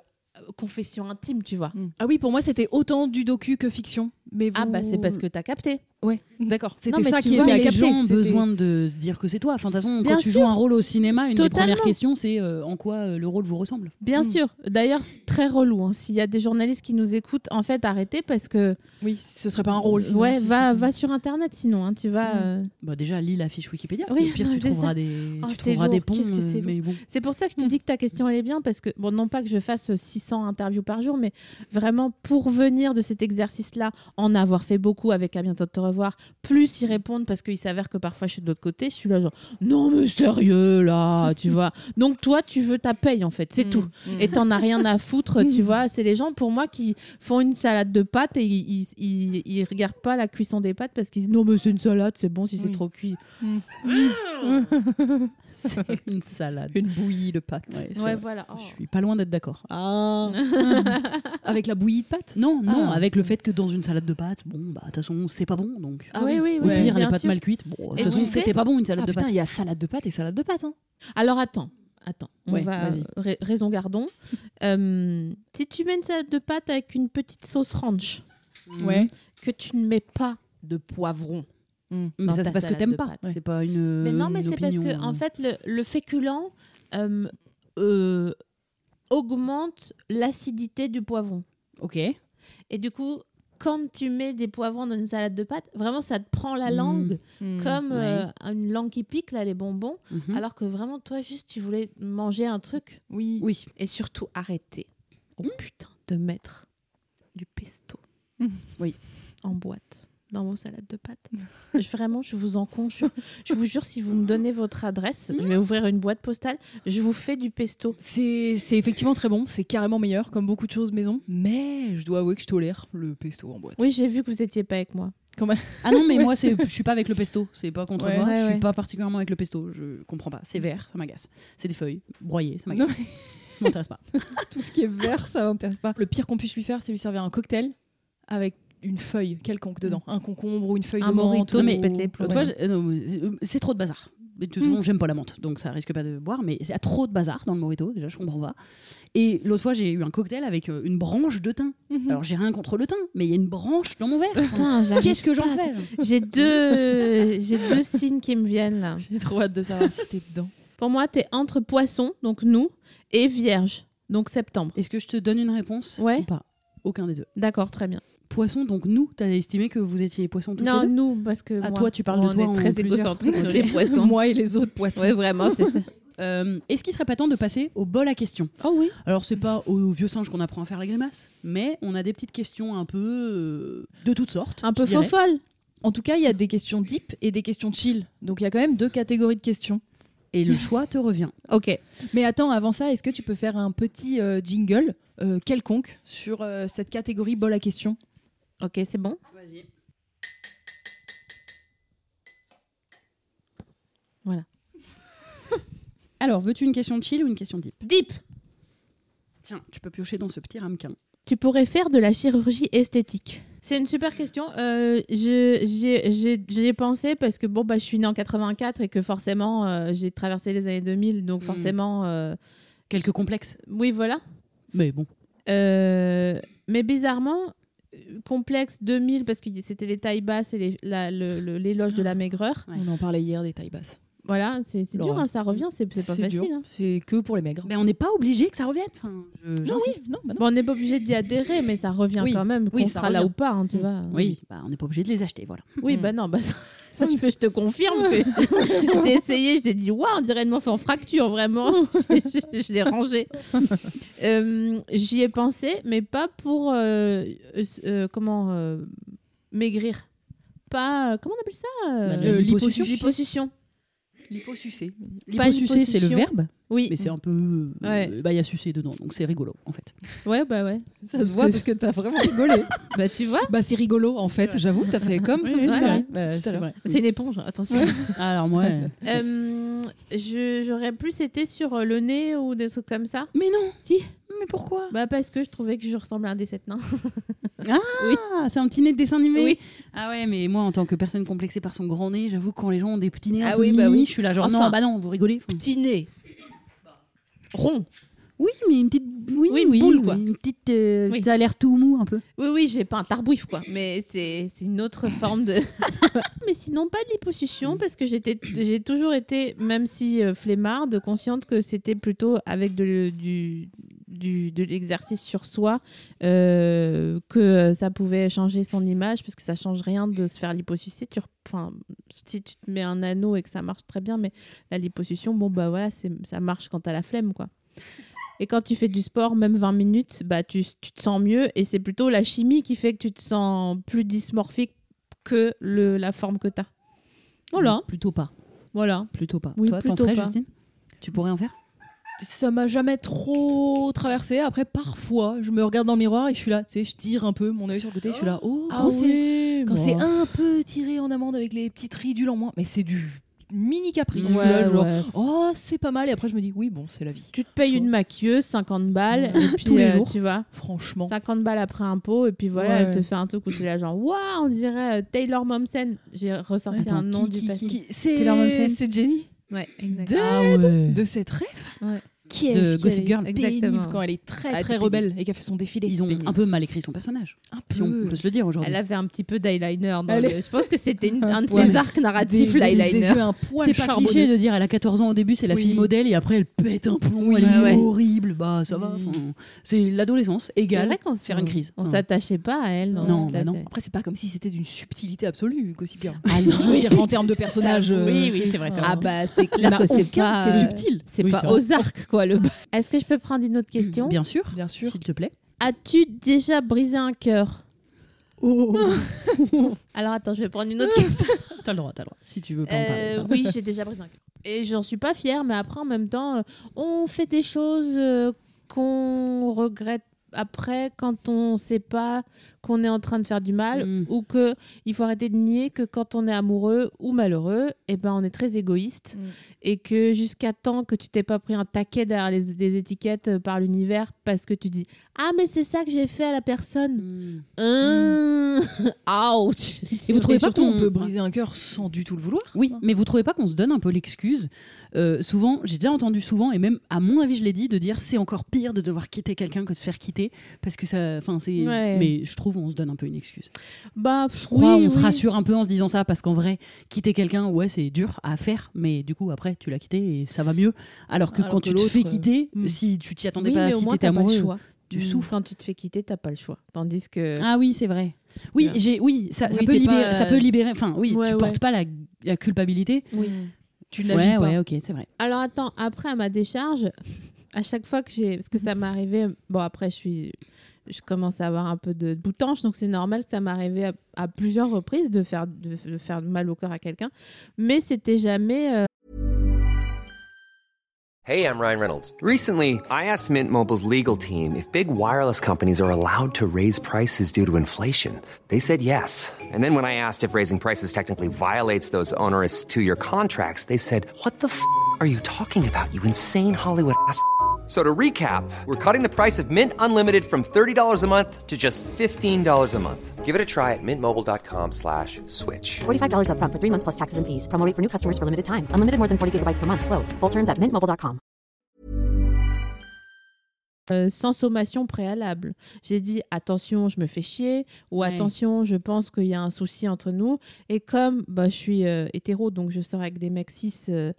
confession intime, tu vois. Ah oui, pour moi, c'était autant du docu que fiction. Mais Ah bah c'est parce que t'as capté. Ouais, d'accord. C'était ça qui vois, était à les capter. gens ont besoin de se dire que c'est toi. Enfin, de toute façon, Bien quand tu sûr. joues un rôle au cinéma, une des Totalement. premières questions, c'est euh, en quoi euh, le rôle vous ressemble. Bien Mm. sûr. D'ailleurs, c'est très relou. hein. S'il y a des journalistes qui nous écoutent, en fait, arrêtez parce que Oui, ce serait pas un rôle. sinon, ouais, va, va sur internet sinon. hein, tu vas. Mm. euh, Bah déjà, lis la fiche Wikipédia. Oui, Au pire, tu trouveras ça. des, Oh, tu des ponts. Qu'est-ce que c'est euh, mais bon. C'est pour ça que je Mm. te dis que ta question elle est bien parce que bon non pas que je fasse 600 interviews par jour mais vraiment pour venir de cet exercice là en avoir fait beaucoup avec à bientôt de te revoir, plus ils répondent parce qu'il s'avère que parfois je suis de l'autre côté, je suis là genre non mais sérieux là, tu vois. Donc toi tu veux ta paye en fait, c'est Mm, tout. mm. Et t'en as rien à foutre, tu vois. C'est les gens pour moi qui font une salade de pâtes et ils, ils, ils- ils regardent pas la cuisson des pâtes parce qu'ils disent non mais c'est une salade, c'est bon si c'est Oui. trop cuit. C'est une salade. Une bouillie de pâtes. Ouais, Ouais voilà. Oh. Je suis pas loin d'être d'accord. Ah Avec la bouillie de pâtes? Non, non, Ah. avec le fait que dans une salade de pâtes, bon, bah de toute façon, c'est pas bon, donc. Ah oui, oui, Au oui, pire, les pâtes sûr. mal cuites, bon, de toute façon, c'était pas bon une salade Ah de putain, pâtes. il y a salade de pâtes et salade de pâtes. Hein. Alors attends, attends, on Ouais, va ra- raison gardons. Euh, si tu mets une salade de pâtes avec une petite sauce ranch, Ouais. que tu ne mets pas de poivron. Mais dans ça, c'est parce que t'aimes pas. C'est pas une. Mais non, mais c'est parce que en euh. fait le, le féculent euh, euh, augmente l'acidité du poivron. Ok. Et du coup, quand tu mets des poivrons dans une salade de pâtes, vraiment ça te prend la langue Mm. comme ouais. euh, une langue qui pique là les bonbons, Mhm. alors que vraiment toi juste tu voulais manger un truc Oui. Oui. et surtout arrêter. Oh putain, de mettre du pesto. Oui. En boîte dans vos salades de pâtes. je, vraiment, je vous en conjure. je vous jure, si vous me donnez votre adresse, je vais ouvrir une boîte postale. Je vous fais du pesto. C'est c'est effectivement très bon, c'est carrément meilleur, comme beaucoup de choses maison. Mais je dois avouer que je tolère le pesto en boîte. Oui, j'ai vu que vous étiez pas avec moi. Ah non, mais moi, je suis pas avec le pesto. C'est pas contre Ouais. toi. Ouais, je suis ouais. pas particulièrement avec le pesto. Je comprends pas. C'est vert, ça m'agace. C'est des feuilles broyées, ça m'agace. Ça m'intéresse pas. Tout ce qui est vert, ça l'intéresse pas. Le pire qu'on puisse lui faire, c'est lui servir un cocktail avec une feuille quelconque dedans. Un concombre ou une feuille Un de menthe. ou- j'ai- euh, non, mais c'est- euh, c'est trop de bazar. Mais de toute façon, j'aime pas la menthe, donc ça risque pas de boire. Mais il y a trop de bazar dans le mojito, déjà, je comprends pas. Et l'autre fois, j'ai eu un cocktail avec euh, une branche de thym. Mhm. Alors, j'ai rien contre le thym, mais il y a une branche dans mon verre. Qu'est-ce que j'en fais J'ai deux, j'ai deux signes qui me viennent là. J'ai trop hâte de savoir si t'es dedans. Pour moi, t'es entre poisson, donc nous, et vierge, donc septembre. Est-ce que je te donne une réponse? Ouais. ou pas Aucun des deux. D'accord, très bien. Poisson, donc nous, t'as estimé que vous étiez poisson toutes non, nous, parce que Ah, moi, toi, tu parles de on est en très égocentrique sur les poissons. Moi et les autres poissons. Ouais, vraiment, c'est ça. Euh, Est-ce qu'il serait pas temps de passer au bol à questions? Oh oui. Alors, c'est pas au vieux singe qu'on apprend à faire la grimace, mais on a des petites questions un peu euh, de toutes sortes. Un peu faux folle. En tout cas, il y a des questions deep et des questions chill. Donc il y a quand même deux catégories de questions. Et le choix te revient. Ok. Mais attends, avant ça, est-ce que tu peux faire un petit euh, jingle euh, quelconque sur euh, cette catégorie bol à questions? Ok, c'est bon. Vas-y. Voilà. Alors, veux-tu une question chill ou une question deep Deep. Tiens, tu peux piocher dans ce petit ramequin. Tu pourrais faire de la chirurgie esthétique C'est une super question. Euh, je- j'ai- j'ai- J'y ai pensé parce que bon, bah, je suis née en 84 et que forcément, euh, j'ai traversé les années 2000. Donc Mm. forcément, euh, Quelques complexes. oui, voilà. Mais bon. Euh, mais bizarrement, complexe 2000 parce que c'était les tailles basses et les- la- le- le- l'éloge de la maigreur. Ouais. On en parlait hier des tailles basses. Voilà, c'est c'est dur, hein, ça revient, c'est c'est pas facile. hein. C'est que pour les maigres. Mais on n'est pas obligé que ça revienne. Enfin, je- Non, j'insiste. oui, non, bah non. Bon, on n'est pas obligé d'y adhérer, mais ça revient Oui. quand même, Oui, qu'on ça sera là ou pas, hein, tu Mm. vois. Oui, bah, on n'est pas obligé de les acheter, voilà. Oui, Mm. bah non, bah ça, ça, je, peux- je te confirme que j'ai essayé, j'ai dit waouh, on dirait une fait en fracture, vraiment. je, je- je l'ai rangé. Euh, J'y ai pensé, mais pas pour euh, euh, comment euh, maigrir. Pas comment on appelle ça Bah, Liposucé. Liposucé, c'est le verbe, Oui. mais c'est un peu. euh, Ouais. Bah, il y a sucé dedans, donc c'est rigolo, en fait. Ouais, bah ouais. Ça Parce se voit que- parce que t'as vraiment rigolé. Bah tu vois, bah c'est rigolo en fait. J'avoue que t'as fait comme ouais. à l'heure. c'est une éponge, attention. Alors, moi. euh, Euh, je- J'aurais plus été sur le nez ou des trucs comme ça. Mais non Si. Mais pourquoi? Bah parce que je trouvais que je ressemblais à un des sept nains. Ah, c'est un petit nez de dessin animé? Oui. Ah ouais, mais moi, en tant que personne complexée par son grand nez, j'avoue que quand les gens ont des petits nez un Ah peu oui, bah mini, oui. je suis là genre, Enfin. non, bah non, vous rigolez. Enfin, Petit nez. Rond. Oui, mais une petite... Oui, Oui, une oui, boule, oui, quoi. Une petite... euh, Oui. Ça a l'air tout mou, un peu. Oui, oui, j'ai pas un tarbouif, quoi. Mais c'est c'est une autre forme de. mais sinon, pas de liposuction, parce que j'étais- j'ai toujours été, même si euh, flemmarde, consciente que c'était plutôt avec de, du, du- de l'exercice sur soi euh, que ça pouvait changer son image, parce que ça change rien de se faire liposucer. Tu, enfin, si tu te mets un anneau et que ça marche très bien, mais la liposuction, bon, bah voilà, c'est- ça marche quand t'as la flemme, quoi. Et quand tu fais du sport, même 20 minutes, bah, tu, tu te sens mieux. Et c'est plutôt la chimie qui fait que tu te sens plus dysmorphique que le, la forme que tu as. Voilà, Plutôt pas. voilà. Plutôt pas. Oui, Toi, t'en ferais, pas. Justine? Tu pourrais en faire? Ça m'a jamais trop traversé. Après, parfois, je me regarde dans le miroir et je suis là, tu sais, je tire un peu mon œil sur le côté, je suis là, oh, quand c'est quand c'est un peu tiré en amande avec les petites ridules en moins, mais c'est du mini caprice. Ouais, là, genre, ouais. oh, c'est pas mal. Et après, je me dis, oui, bon, c'est la vie. Tu te payes une maquilleuse, 50 balles, et puis Tous les euh, jours. tu vois. Franchement. 50 balles après impôt, et puis voilà, Ouais. elle te fait un truc où tu es là, genre, waouh, on dirait euh, Taylor Momsen. J'ai ressorti Attends, un nom qui, du qui, passé. qui Qui- C'est Taylor Momsen c'est Jenny? Ouais, exact. De- Ah ouais. de cette rêve Ouais. Qui De est Gossip Girl. Exactement. Quand elle est très Ah, très pénible. rebelle et qu'elle fait son défilé. Ils ont Pénible. un peu mal écrit son personnage. un Si on peut se le dire aujourd'hui. Elle avait un petit peu d'eyeliner. le- Je pense que c'était un de Ouais. ses arcs narratifs, l'eyeliner. C'est pas cliché de dire elle a 14 ans au début, c'est la Oui. fille modèle et après elle pète un plomb, Oui, elle est ouais, horrible. Bah ça va. C'est l'adolescence C'est égale vrai qu'on faire une crise. On s'attachait pas à elle. Dans Non, bah non. Après, c'est pas comme si c'était d'une subtilité absolue, Gossip Girl. Ah non. Je veux dire, en termes de personnages. Oui, euh, oui, c'est vrai, c'est vrai. Ah bah c'est clair que c'est pas subtil. C'est pas c'est vrai. aux arcs quoi le. Est-ce que je peux prendre une autre question? Bien sûr, Bien sûr. s'il te plaît. As-tu déjà brisé un cœur? Oh. Alors attends, je vais prendre une autre question. T'as le droit, t'as le droit. Si tu veux pas en Euh, parler. oui, j'ai déjà brisé un cœur. Et j'en suis pas fière, mais après en même temps, euh, on fait des choses euh, qu'on regrette après quand on sait pas qu'on est en train de faire du mal Mm. ou que il faut arrêter de nier que quand on est amoureux ou malheureux, et ben on est très égoïste Mm. et que jusqu'à temps que tu t'es pas pris un taquet derrière les, des étiquettes euh, par l'univers parce que tu dis ah mais c'est ça que j'ai fait à la personne. Mm. Hum, Ouch. Et vous trouvez Et pas surtout, qu'on on peut briser un cœur sans du tout le vouloir. Oui, mais vous trouvez pas qu'on se donne un peu l'excuse euh, Souvent, j'ai déjà entendu souvent, et même à mon avis, je l'ai dit, de dire c'est encore pire de devoir quitter quelqu'un que de se faire quitter, parce que ça, enfin, c'est. Ouais. Mais je trouve on se donne un peu une excuse. Bah, Je crois, oui, on se rassure un peu en se disant ça, parce qu'en vrai, quitter quelqu'un, ouais, c'est dur à faire, mais du coup après, tu l'as quitté et ça va mieux. Alors que Alors quand que tu te fais euh, quitter, hmm. si tu t'y attendais Oui, pas, mais au si t'étais t'as pas le amoureux, choix. tu Mm. souffres. Quand tu te fais quitter, t'as pas le choix. Tandis que. Ah oui, c'est vrai. Oui, Ouais. j'ai, oui, ça, peut t'es libérer, pas, ça euh, peut libérer. Enfin, oui, Ouais, tu ouais. portes pas la, la culpabilité. Oui. Tu n'agis Ouais, pas. ouais, ok, c'est vrai. Alors attends, après à ma décharge, à chaque fois que j'ai. Parce que ça m'est arrivé. Bon, après, je suis. Je commence à avoir un peu de boutanche, donc c'est normal ça arrivé à, à plusieurs reprises de faire, de, de faire mal au cœur à quelqu'un. Mais c'était jamais. euh, Hey, I'm Ryan Reynolds. Recently, I asked Mint Mobile's legal team if big wireless companies are allowed to raise prices due to inflation. They said yes. And then when I asked if raising prices technically violates those onerous two year contracts, they said, What the f are you talking about, you insane Hollywood ass? So to recap, we're cutting the price of Mint Unlimited from $30 a month to just $15 a month. Give it a try at mintmobile.com slash switch. $45 upfront for three months plus taxes and fees. Promo rate for new customers for limited time. Unlimited more than 40 gigabytes per month. Slows. Full terms at mintmobile.com. euh, sans sommation préalable. J'ai dit attention, je me fais chier ou Ouais. attention, je pense qu'il y a un souci entre nous. Et comme bah, je suis euh, hétéro, donc je sors avec des mecs cis. euh,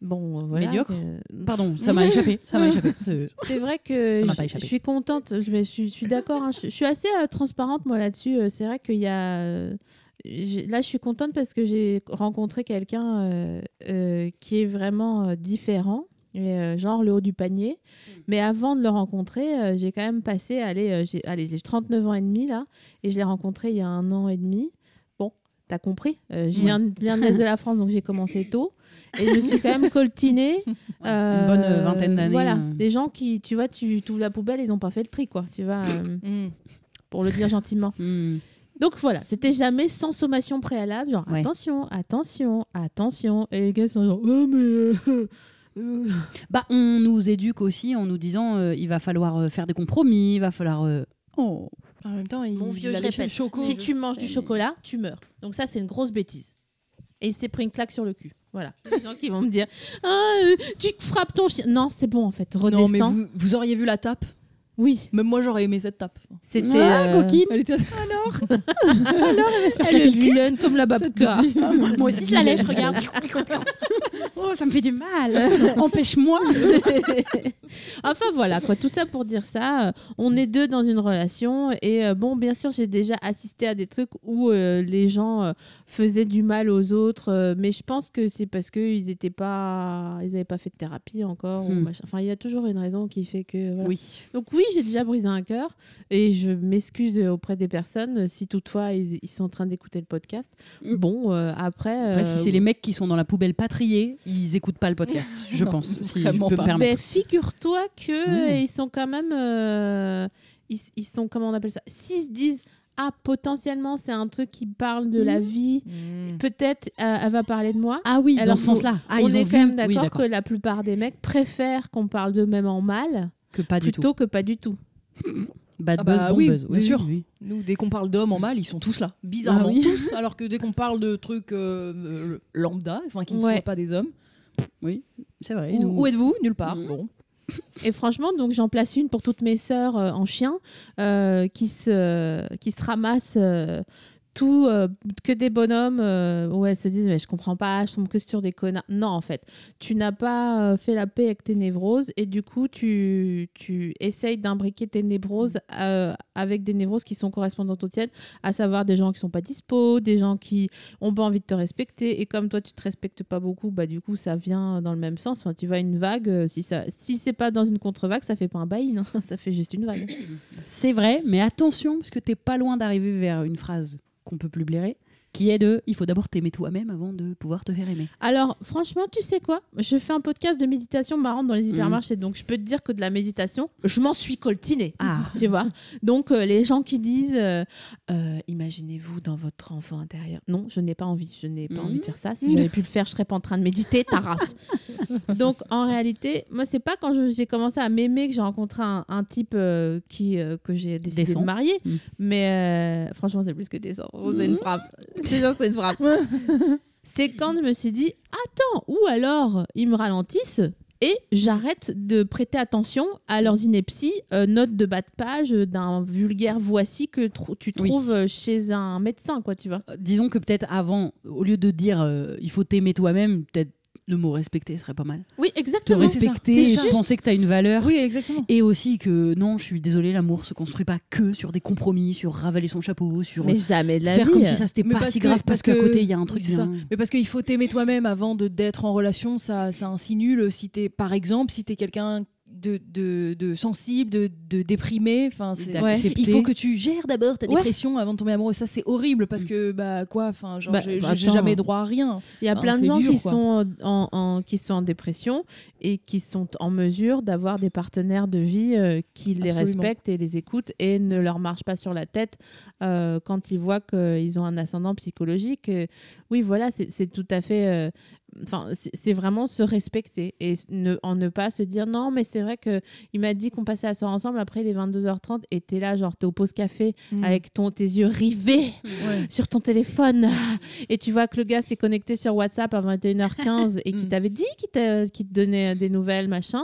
bon, euh, voilà. Médiocre euh, Pardon, ça m'a échappé. Ça m'a échappé. C'est vrai que je, suis contente, je, suis, d'accord, hein, je, suis assez euh, transparente moi là-dessus. C'est vrai qu'il y a... là, je suis contente parce que j'ai rencontré quelqu'un euh, euh, qui est vraiment différent, et, genre le haut du panier. Mais avant de le rencontrer, j'ai quand même passé, allez, j'ai allez, j'ai 39 ans et demi là, et je l'ai rencontré il y a un an et demi. Bon, t'as compris, je viens, je viens de l'Est de la France, donc j'ai commencé tôt. Et je me suis quand même coltinée. une bonne euh, vingtaine d'années. Voilà, euh. des gens qui, tu vois, tu ouvres la poubelle, ils ont pas fait le tri, quoi, tu vois, euh, Mm. pour le dire gentiment. hmm. Donc voilà, c'était jamais sans sommation préalable, genre Ouais. attention, attention, attention. Et les gars sont genre, oh mais. euh, euh. Bah, on nous éduque aussi en nous disant euh, il va falloir euh, faire des compromis, il va falloir. euh, Oh. En même temps, il, Mon vieux, il je répète, choco. si je tu manges sais, du chocolat, tu meurs. Donc ça, c'est une grosse bêtise. Et il s'est pris une claque sur le cul. Voilà. Les gens qui vont me dire, ah, euh, tu frappes ton chien. Non, c'est bon en fait, redescends. Non, mais vous, vous auriez vu la tape? Oui, Même moi, j'aurais aimé cette tape. c'était. Ah, euh, coquine. Elle était... Elle est vilaine comme la babka. Moi aussi, je la lèche, regarde. Oh, ça me fait du mal. Empêche-moi. enfin voilà, quoi. Tout ça pour dire ça. on est deux dans une relation et euh, bon, bien sûr, j'ai déjà assisté à des trucs où euh, les gens euh, faisaient du mal aux autres, euh, mais je pense que c'est parce que ils étaient pas, ils n'avaient pas fait de thérapie encore. ou Hmm. machin. Enfin, il y a toujours une raison qui fait que. voilà. Oui. Donc oui, j'ai déjà brisé un cœur et je m'excuse auprès des personnes si toutefois ils, ils sont en train d'écouter le podcast. Mm. Bon, euh, après. Après, si euh, c'est les mecs qui sont dans la poubelle pas triés, ils écoutent pas le podcast, je Non, pense, si je peux pas. me permettre. Mais figure-toi que Mm. ils sont quand même, euh, ils, ils sont comment on appelle ça S'ils se disent ah potentiellement c'est un truc qui parle de la vie, peut-être euh, elle va parler de moi. Ah oui, Alors, dans ce sens-là. Ah, on ils est ont quand vu- même d'accord. que la plupart des mecs préfèrent qu'on parle d'eux-mêmes en mal que pas du tout. plutôt que pas du tout. Bad Ah buzz, bah bon oui, buzz. bien sûr. oui. Nous, dès qu'on parle d'hommes en mal, ils sont tous là. Bizarrement Ah oui. tous. Alors que dès qu'on parle de trucs euh, euh, lambda, enfin qui ne Ouais. sont pas des hommes, Oui, c'est vrai. où, nous- où êtes-vous? Nulle part. Mhm. Bon. Et franchement, donc j'en place une pour toutes mes sœurs euh, en chien euh, qui, se, qui se ramassent euh, euh, que des bonhommes euh, où elles se disent Mais je comprends pas, je tombe que sur des connards. Non, en fait, tu n'as pas euh, fait la paix avec tes névroses et du coup, tu, tu essayes d'imbriquer tes névroses avec des névroses qui sont correspondantes aux tiennes, à savoir des gens qui sont pas dispo, des gens qui ont pas envie de te respecter. Et comme toi, tu te respectes pas beaucoup, bah du coup, ça vient dans le même sens. Enfin, tu vois une vague, si ça, si c'est pas dans une contre-vague, ça fait pas un bail, non ça fait juste une vague. C'est vrai, mais attention, parce que t'es pas loin d'arriver vers une phrase qu'on peut plus blairer, qui est de il faut d'abord t'aimer toi-même avant de pouvoir te faire aimer. Alors, franchement, tu sais quoi? Je fais un podcast de méditation marrante dans les hypermarchés, donc je peux te dire que de la méditation, je m'en suis coltinée. Ah. Tu vois? Donc, euh, les gens qui disent euh, euh, Imaginez-vous dans votre enfant intérieur. Non, je n'ai pas envie. Je n'ai pas envie de faire ça. Si j'avais pu le faire, je serais pas en train de méditer, ta race. donc, en réalité, moi, c'est pas quand j'ai commencé à m'aimer que j'ai rencontré un, un type qui, que j'ai décidé Décent. de marier. Mhm. Mais franchement, c'est plus que décent. C'est une frappe. C'est genre, c'est une frappe. c'est quand je me suis dit attends, ou alors ils me ralentissent et j'arrête de prêter attention à leurs inepties, euh, notes de bas de page euh, d'un vulgaire voici que tr- tu trouves euh, chez un médecin, quoi, tu vois. Euh, Disons que peut-être avant, au lieu de dire il faut t'aimer toi-même, peut-être le mot respecter serait pas mal. Oui, Te exactement. ça. respecter, penser que t'as une valeur. Oui, exactement. Et aussi que non, je suis désolée, l'amour se construit pas que sur des compromis, sur ravaler son chapeau, sur Mais jamais de la faire vie. comme si ça c'était Mais pas parce si grave parce qu'à que- côté il y a un oui, truc c'est ça. Mais parce qu'il faut t'aimer toi-même avant de d'être en relation, ça, ça insinue si t'es, par exemple, si t'es quelqu'un de, de, de sensible, de, de déprimé, enfin, il faut que tu gères d'abord ta Ouais. dépression avant de tomber amoureux. Ça, c'est horrible parce que, bah, quoi, enfin, genre, Bah, j'ai, bah, jamais droit à rien. Il y a Enfin, plein de gens dur, qui, quoi. sont en, en- qui sont en dépression et qui sont en mesure d'avoir des partenaires de vie euh, qui les Absolument. respectent et les écoutent et ne leur marchent pas sur la tête euh, quand ils voient qu'ils ont un ascendant psychologique. Euh, oui, voilà, c'est c'est tout à fait... euh, Enfin, c'est- vraiment se respecter et ne, en ne pas se dire non, mais c'est vrai que il m'a dit qu'on passait la soirée ensemble. Après, il est 22h30 et t'es là, genre, t'es au pause café Mm. avec ton, tes yeux rivés Ouais. sur ton téléphone et tu vois que le gars s'est connecté sur WhatsApp à 21h15 et qui Mm. t'avait dit qu'il qu'il te donnait des nouvelles, machin,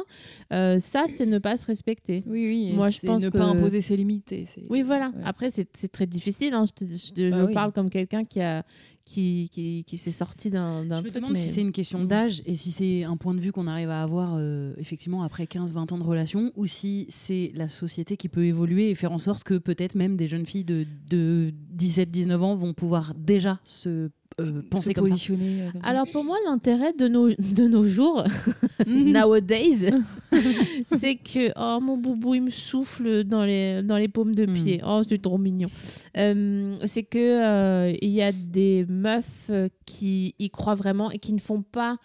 euh, ça, c'est ne pas se respecter. Oui, oui. Moi, je pense ne que- pas imposer ses limites. et Oui, voilà. Ouais. Après, c'est c'est très difficile. hein. Je, te- je te- Bah je oui. parle comme quelqu'un qui, a, qui, qui, qui s'est sorti d'un Je me truc. demande mais- si c'est une question Mm. d'âge et si c'est un point de vue qu'on arrive à avoir euh, effectivement après 15-20 ans de relation ou si c'est la société qui peut évoluer et faire en sorte que peut-être même des jeunes filles de, de 17-19 ans vont pouvoir déjà se euh, penser se comme ça. euh, comme ça. Alors pour moi, l'intérêt de nos, de nos jours, nowadays, c'est que oh mon boubou il me souffle dans les dans les paumes de Mm. pied. Oh c'est trop mignon. Euh, c'est que euh, il y a des meufs qui y croient vraiment et qui ne font pas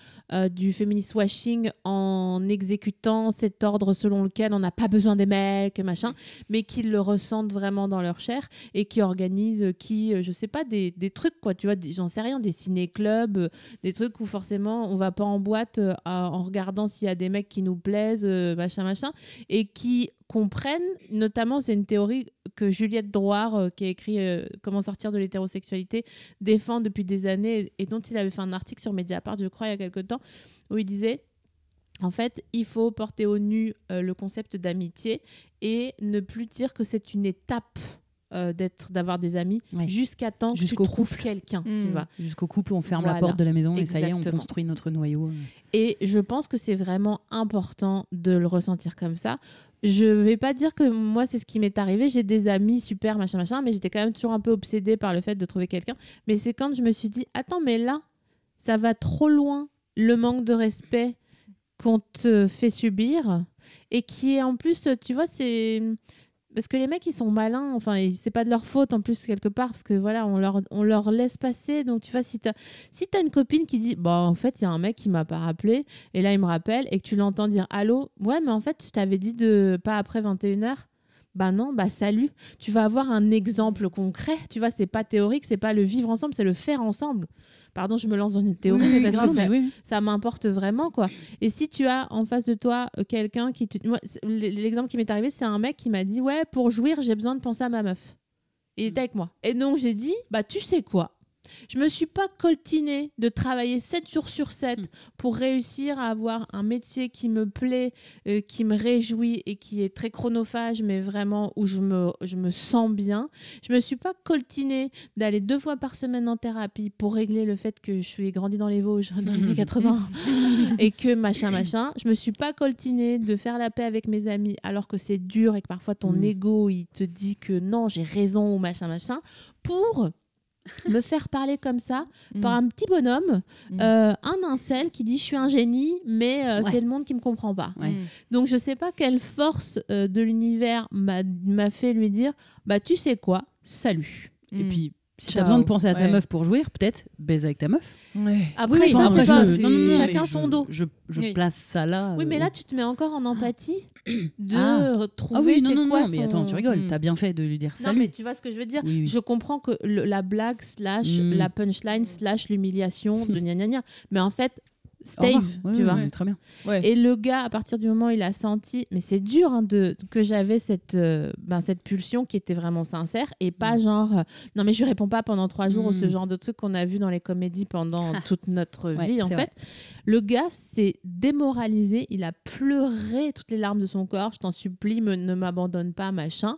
du feminist washing en exécutant cet ordre selon lequel on n'a pas besoin des mecs machin, mais qui le ressentent vraiment dans leur chair et qui organisent qui je sais pas des, des trucs quoi tu vois des- j'en sais rien des ciné-clubs euh, des trucs où forcément on va pas en boîte euh, en regardant s'il y a des mecs qui nous plaisent, euh, machin, machin, et qui comprennent, notamment c'est une théorie que Juliette Drouard, qui a écrit Comment sortir de l'hétérosexualité, défend depuis des années, et dont il avait fait un article sur Mediapart, je crois, il y a quelque temps, où il disait... En fait, il faut porter au nu le concept d'amitié et ne plus dire que c'est une étape euh, d'être, d'avoir des amis Ouais. jusqu'à temps que tu Jusqu'au trouves couple. quelqu'un, tu Mm. vois. Jusqu'au couple, on ferme la porte de la maison et ça y est, on construit notre noyau. Et je pense que c'est vraiment important de le ressentir comme ça. Je vais pas dire que moi c'est ce qui m'est arrivé. J'ai des amis super machin machin, mais j'étais quand même toujours un peu obsédée par le fait de trouver quelqu'un. Mais c'est quand je me suis dit attends mais là ça va trop loin le manque de respect qu'on te fait subir et qui est en plus tu vois c'est parce que les mecs ils sont malins. Enfin c'est pas de leur faute en plus quelque part parce que voilà on leur on leur laisse passer. Donc tu vois si t'as si t'as une copine qui dit bah en fait il y a un mec qui m'a pas rappelé et là il me rappelle et que tu l'entends dire allô? Ouais mais en fait je t'avais dit de pas après 21h bah non bah salut. Tu vas avoir un exemple concret. Tu vois c'est pas théorique c'est pas le vivre ensemble c'est le faire ensemble pardon je me lance dans une théorie mais parce que ça, mais oui. ça m'importe vraiment quoi. Et si tu as en face de toi euh, quelqu'un qui te... l'exemple qui m'est arrivé c'est un mec qui m'a dit ouais pour jouir j'ai besoin de penser à ma meuf. Il était avec moi. Et donc j'ai dit bah tu sais quoi? Je me suis pas coltinée de travailler 7 jours sur 7 Mm. pour réussir à avoir un métier qui me plaît, euh, qui me réjouit et qui est très chronophage, mais vraiment où je me, je me sens bien. Je me suis pas coltinée d'aller deux fois par semaine en thérapie pour régler le fait que je suis grandi dans les Vosges dans les années 80 et que machin machin. Je me suis pas coltinée de faire la paix avec mes amis alors que c'est dur et que parfois ton Mm. ego il te dit que non j'ai raison ou machin machin pour me faire parler comme ça par un petit bonhomme, Mm. euh, un incel qui dit je suis un génie mais euh, Ouais. c'est le monde qui me comprend pas. Ouais. Donc je sais pas quelle force euh, de l'univers m'a m'a fait lui dire bah tu sais quoi salut. Et Mm. puis, si t'as besoin de penser à ta Ouais. meuf pour jouir, peut-être baise avec ta meuf. Ouais. Après Oui, ça c'est pas ça, c'est- non, non, non, chacun mais son dos. Je, je Oui. place ça là. Oui, mais euh, là, tu te mets encore en empathie de Ah. retrouver Ah oui, non, c'est non, quoi non, mais attends, tu rigoles, Mm. t'as bien fait de lui dire Non, salut. mais tu vois ce que je veux dire? Oui, oui. Je comprends que le- la blague slash Mm. la punchline slash l'humiliation de gna gna gna. Mais en fait. Stave, Oui, tu oui, vois. oui, Très bien. Ouais. Et le gars, à partir du moment où il a senti, mais c'est dur hein, de, que j'avais cette, euh, ben, cette pulsion qui était vraiment sincère et pas Mm. genre, euh, non mais je réponds pas pendant trois jours ou ce Mm. genre de truc qu'on a vu dans les comédies pendant toute notre Ouais, vie en fait. vrai. Le gars s'est démoralisé, il a pleuré toutes les larmes de son corps, je t'en supplie, me- ne m'abandonne pas, machin.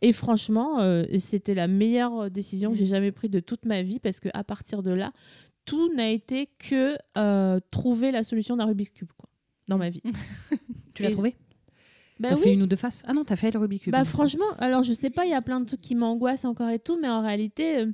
Et franchement, euh, c'était la meilleure décision que j'ai jamais prise de toute ma vie parce que à partir de là, tout n'a été que euh, trouver la solution d'un Rubik's Cube quoi, dans ma vie. Tu l'as trouvé? Bah T'as oui. fait une ou deux faces? Ah non, t'as fait le Rubik's Cube. Bah franchement, alors je sais pas, il y a plein de trucs qui m'angoissent encore et tout, mais en réalité, euh,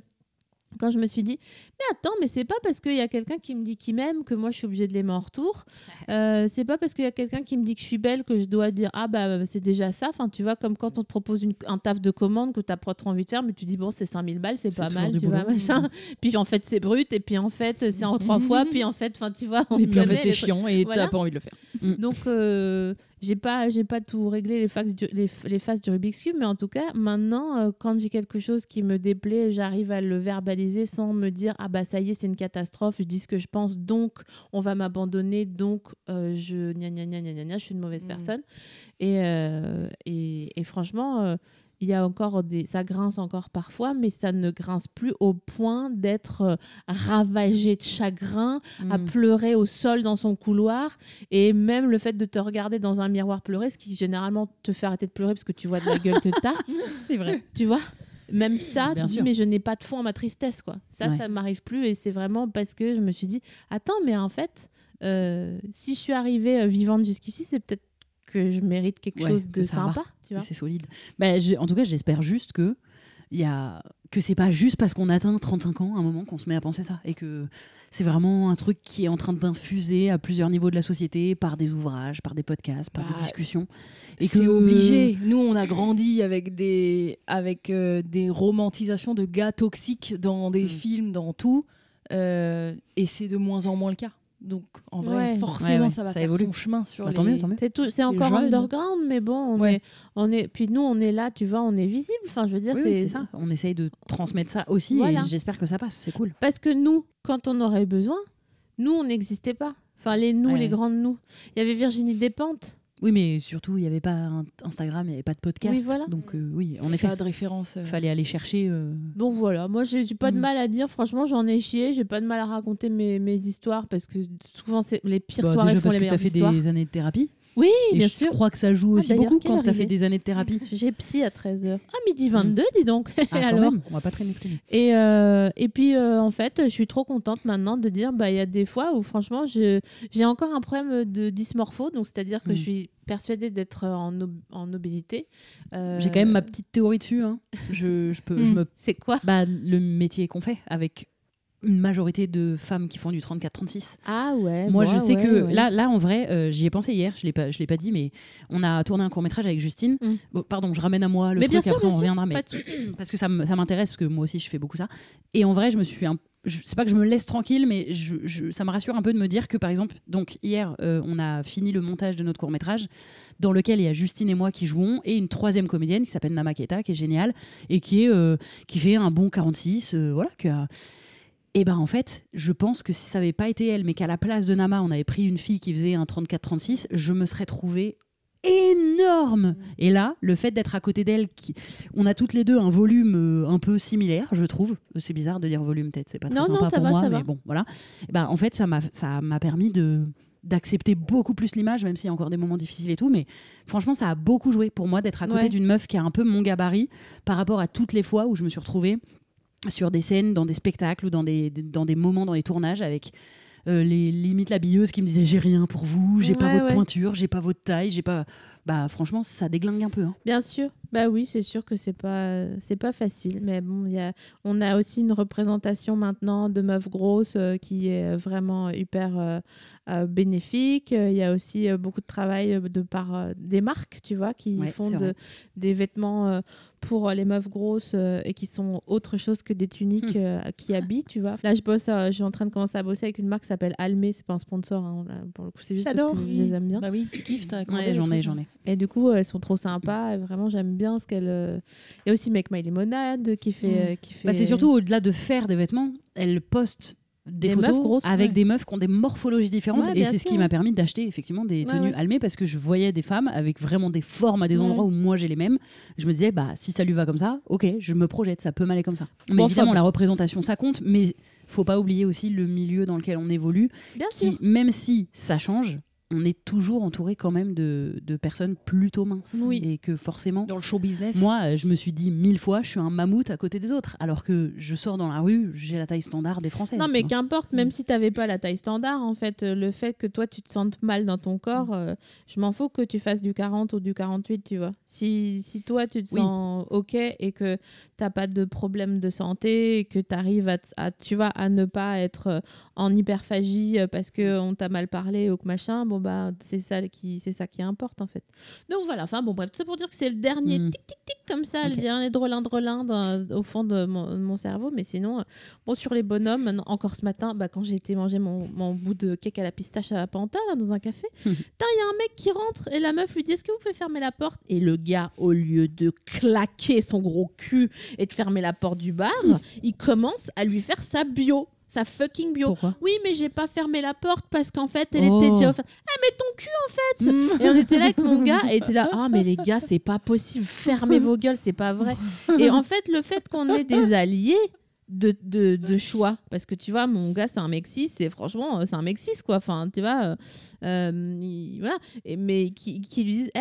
quand je me suis dit, mais attends, mais c'est pas parce qu'il y a quelqu'un qui me dit qu'il m'aime que moi je suis obligée de l'aimer en retour. Euh, c'est pas parce qu'il y a quelqu'un qui me dit que je suis belle que je dois dire ah bah c'est déjà ça. Enfin tu vois comme quand on te propose une- un taf de commande que t'as pas trop envie de faire, mais tu dis bon c'est 5000 balles, c'est pas mal, tu vois boulot. machin. Puis en fait c'est brut et puis en fait c'est en trois fois, puis en fait enfin tu vois. on Et puis en fait, c'est chiant et Voilà. t'as pas envie de le faire. Donc, euh, j'ai pas, j'ai pas tout réglé les, faces du, les, les faces du Rubik's Cube, mais en tout cas, maintenant, euh, quand j'ai quelque chose qui me déplaît, j'arrive à le verbaliser sans me dire ah bah ça y est, c'est une catastrophe. Je dis ce que je pense, donc on va m'abandonner, donc euh, je gna gna gna gna gna gna, je suis une mauvaise Mm. personne. Et, euh, et, et franchement. euh, il y a encore des, ça grince encore parfois, mais ça ne grince plus au point d'être euh, ravagé de chagrin, à Mm. pleurer au sol dans son couloir et même le fait de te regarder dans un miroir pleurer ce qui généralement te fait arrêter de pleurer parce que tu vois de la gueule que t'as C'est vrai. tu vois? Même ça Bien tu dis mais je n'ai pas de fond à ma tristesse quoi ça Ouais. ça m'arrive plus et c'est vraiment parce que je me suis dit attends mais en fait euh, si je suis arrivée euh, vivante jusqu'ici c'est peut-être que je mérite quelque Ouais, chose de sympa tu vois C'est solide. Bah, en tout cas, j'espère juste que il y a que c'est pas juste parce qu'on atteint 35 ans à un moment qu'on se met à penser ça et que c'est vraiment un truc qui est en train d'infuser à plusieurs niveaux de la société par des ouvrages, par des podcasts, par Bah, des discussions et C'est que obligé. Nous, on a grandi avec des, avec, euh, des romantisations de gars toxiques dans des Mm. films, dans tout. Euh, et c'est de moins en moins le cas. Donc, en vrai, Ouais. forcément, Ouais, ouais, ça va ça faire évolue. son chemin sur Bah, les... tant mieux, tant mieux. c'est tout c'est encore jeunes. underground mais bon on Ouais. est on est puis nous on est là tu vois on est visible enfin je veux dire Oui, c'est oui, c'est ça. On essaye de transmettre ça aussi Voilà. et j'espère que ça passe. C'est cool. Parce que nous, quand on aurait besoin, nous, on n'existait pas. Enfin, les nous, Ouais. les grandes nous. Il y avait Virginie Despentes. Oui, mais surtout, il n'y avait pas Instagram, il n'y avait pas de podcast. Oui, voilà. Donc, euh, oui, en effet, Pas de référence. euh. il fallait aller chercher. euh, Donc voilà, moi j'ai pas de Mm. mal à dire, franchement j'en ai chié, j'ai pas de mal à raconter mes, mes histoires parce que souvent c'est les pires bah, soirées déjà font parce les que tu as fait histoires. des années de thérapie. Oui, Et bien je sûr. crois que ça joue aussi d'ailleurs, beaucoup quand tu as fait des années de thérapie. J'ai psy à 13h. Ah, midi 22, dis donc. Ah, Alors même, on va pas traîner. Et, euh, et puis, euh, en fait, je suis trop contente maintenant de dire, bah, il y a des fois où, franchement, je- j'ai encore un problème de dysmorpho, donc c'est-à-dire que Mm. je suis persuadée d'être en, ob- en obésité. Euh, J'ai quand même ma petite théorie dessus. hein. Je, je peux, je Mm. me, C'est quoi? Bah, le métier qu'on fait avec une majorité de femmes qui font du 34-36. Ah ouais. Moi, je sais ouais, que ouais. là, là, en vrai, euh, j'y ai pensé hier. Je l'ai pas, je l'ai pas dit, mais on a tourné un court métrage avec Justine. Mm. Bon, pardon, je ramène à moi le Mais truc. bien sûr, après, bien on reviendra. Mais parce que ça m'intéresse, parce que moi aussi, je fais beaucoup ça. Et en vrai, je me suis un c'est pas que je me laisse tranquille, mais je, je- ça me rassure un peu de me dire que, par exemple, donc hier, euh, on a fini le montage de notre court métrage, dans lequel il y a Justine et moi qui jouons, et une troisième comédienne qui s'appelle Nama Keta, qui est géniale, et qui, est, euh, qui fait un bon 46, euh, voilà, qui a- et ben en fait, je pense que si ça n'avait pas été elle, mais qu'à la place de Nama, on avait pris une fille qui faisait un 34-36, je me serais trouvée énorme. Et là, le fait d'être à côté d'elle, qui... on a toutes les deux un volume euh, un peu similaire, je trouve. C'est bizarre de dire volume peut-être, c'est pas très Non, non, ça pour va, moi, ça mais va. bon, voilà. Et ben, en fait, ça m'a ça m'a permis de d'accepter beaucoup plus l'image, même s'il y a encore des moments difficiles et tout, mais franchement, ça a beaucoup joué pour moi d'être à côté Ouais. d'une meuf qui a un peu mon gabarit par rapport à toutes les fois où je me suis retrouvée sur des scènes, dans des spectacles ou dans des, dans des moments dans les tournages avec euh, les limites l'habilleuse qui me disait j'ai rien pour vous, j'ai pas votre ouais. pointure, j'ai pas votre taille, j'ai pas. Bah franchement, ça déglingue un peu. hein. Bien sûr. Bah oui, c'est sûr que c'est pas c'est pas facile, mais bon, y a on a aussi une représentation maintenant de meufs grosses euh, qui est vraiment hyper euh, euh, bénéfique. Il y a aussi beaucoup de travail de par des marques, tu vois, qui Ouais, font de, des vêtements pour les meufs grosses euh, et qui sont autre chose que des tuniques Hmm. euh, qui habillent, tu vois. Là, je bosse, euh, je suis en train de commencer à bosser avec une marque qui s'appelle Almé. C'est pas un sponsor, hein, pour le coup, c'est juste parce J'adore. que je les aime bien. Bah oui, tu kiffes, t'as Ouais, j'en ai, j'en ai. Et du coup, elles sont trop sympas. Et vraiment, j'aime bien ce qu'elles. euh, Il y a aussi Make My Limonade qui fait. euh, qui fait... Bah, c'est surtout au-delà de faire des vêtements, elle poste des, Des photos meufs grosses, avec ouais. des meufs qui ont des morphologies différentes Ouais, et c'est ce qui m'a permis d'acheter effectivement des Ouais, tenues ouais. Almé parce que je voyais des femmes avec vraiment des formes à des endroits où moi j'ai les mêmes. Je me disais bah si ça lui va comme ça, ok, je me projette, ça peut m'aller comme ça. Mais Bon, évidemment enfin, la représentation ça compte, mais faut pas oublier aussi le milieu dans lequel on évolue, Bien sûr. qui même si ça change, on est toujours entouré quand même de, de personnes plutôt minces Oui. et que forcément Dans le show business. moi, euh, je me suis dit mille fois, je suis un mammouth à côté des autres. Alors que je sors dans la rue, j'ai la taille standard des Françaises. Non, mais qu'importe, même si tu n'avais pas la taille standard, en fait, euh, le fait que toi, tu te sentes mal dans ton corps, euh, je m'en fous que tu fasses du 40 ou du 48, tu vois. Si, si toi, tu te Oui. sens OK et que tu pas de problème de santé et que tu arrives à, tu vois, à ne pas être en hyperphagie parce qu'on t'a mal parlé ou que machin, bon, bah, c'est ça, qui, c'est ça qui importe, en fait. Donc voilà, enfin, bon, bref, tout ça pour dire que c'est le dernier Mm. tic, tic, tic, comme ça, le Ok. dernier drôlin, drôlin au fond de mon, de mon cerveau. Mais sinon, euh, Bon, sur les bonhommes, encore ce matin, bah, quand j'ai été manger mon, mon bout de cake à la pistache à Panta, là, dans un café, putain, il y a un mec qui rentre et la meuf lui dit Est-ce que vous pouvez fermer la porte? Et le gars, au lieu de claquer son gros cul et de fermer la porte du bar, il commence à lui faire sa bio. Sa fucking bio. Pourquoi? Oui, mais j'ai pas fermé la porte parce qu'en fait, elle Oh. était déjà ouverte. Ah, mais ton cul, en fait Et on était là avec mon gars et était là Ah, mais les gars, c'est pas possible. Fermez vos gueules, c'est pas vrai. Et en fait, le fait qu'on ait des alliés de, de, de choix, parce que tu vois, mon gars, c'est un mec cis, et franchement, euh, c'est un mec cis, quoi. Enfin, tu vois, euh, euh, il- voilà. Et, mais qui, qui lui disent Eh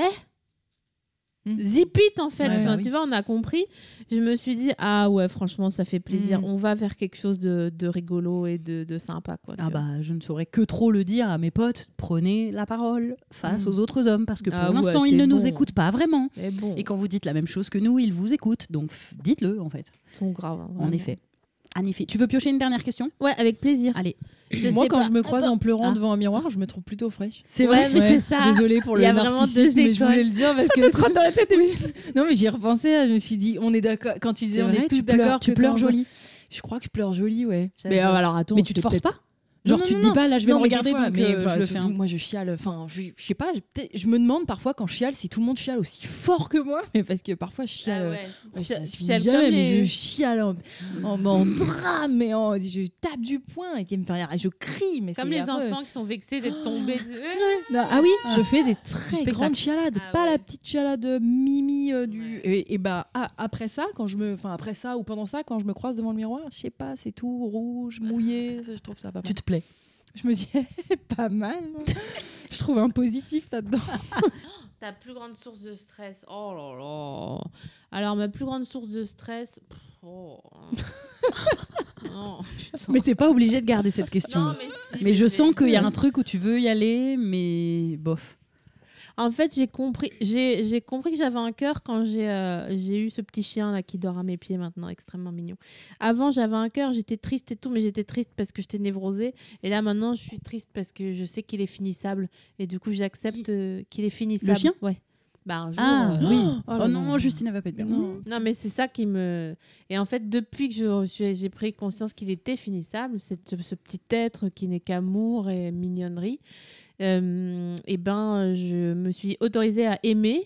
Mm. Zip it en fait, Ouais, Enfin, bah oui. tu vois, on a compris. Je me suis dit, ah ouais, franchement, ça fait plaisir. Mm. On va vers quelque chose de, de rigolo et de, de sympa. Quoi, Ah vois. bah, je ne saurais que trop le dire à mes potes. Prenez la parole face Mm. aux autres hommes parce que pour Ah ouais, l'instant, ils ne nous écoutent pas vraiment. Bon, Et quand vous dites la même chose que nous, ils vous écoutent. Donc dites-le en fait. ils sont graves. hein, En effet. En effet. Tu veux piocher une dernière question? Ouais, avec plaisir. Allez. Je Moi, sais quand pas. je me croise Attends. en pleurant Ah. devant un miroir, je me trouve plutôt fraîche. C'est Ouais, mais c'est ça. Désolée pour Il le y a vraiment narcissisme, mais je voulais le dire parce que. dans la tête. non, mais j'y ai repensé. Je me suis dit, on est d'accord. Quand tu disais, on est tous d'accord. tu pleures jolie. Je crois que je pleure jolie, ouais. Mais euh, alors attends, Mais tu te forces pas Genre, Non, tu non, te dis non. pas, là, je vais Non, me regarder, fois, donc mais, euh, enfin, je le fais. surtout, hein. Moi, je chiale. Enfin, je, je sais pas. je- me demande parfois quand je chiale si tout le monde chiale aussi fort que moi. Mais parce que parfois, je chiale. Ah Ouais, ça chiale jamais, comme mais les- je chiale en, en, en drame, mais en, je tape du poing et qui me fait rire. Et je crie, mais Comme les affreux. enfants qui sont vexés d'être tombés. Non, ah oui, je fais des très grandes chialades, Ah pas ouais. la petite chialade mimi euh, du. Ouais. Et, et bah ah, après ça, quand je me, enfin après ça ou pendant ça, quand je me croise devant le miroir, je sais pas, c'est tout rouge, mouillé, je trouve ça pas mal. Tu te Je me dis pas mal. je trouve un positif là-dedans. Ta plus grande source de stress. Oh là là. Alors, ma plus grande source de stress. Oh. non. Mais t'es pas obligé de garder cette question. Non, mais si, mais je sens qu'il y a un truc où tu veux y aller, mais bof. En fait, j'ai compris, j'ai, j'ai compris que j'avais un cœur quand j'ai, euh, j'ai eu ce petit chien là qui dort à mes pieds maintenant, extrêmement mignon. Avant, j'avais un cœur, j'étais triste et tout, mais j'étais triste parce que j'étais névrosée. Et là, maintenant, je suis triste parce que je sais qu'il est finissable. Et du coup, j'accepte euh, qu'il est finissable. chien? Ouais. Bah, un jour. Ah euh, oui. oh Oh, non, là. Justine, va pas être bien. Non. Non, mais c'est ça qui me. Et en fait, depuis que j'ai pris conscience qu'il était finissable, c'est ce, petit être qui n'est qu'amour et mignonnerie, et ben, je me suis autorisée à aimer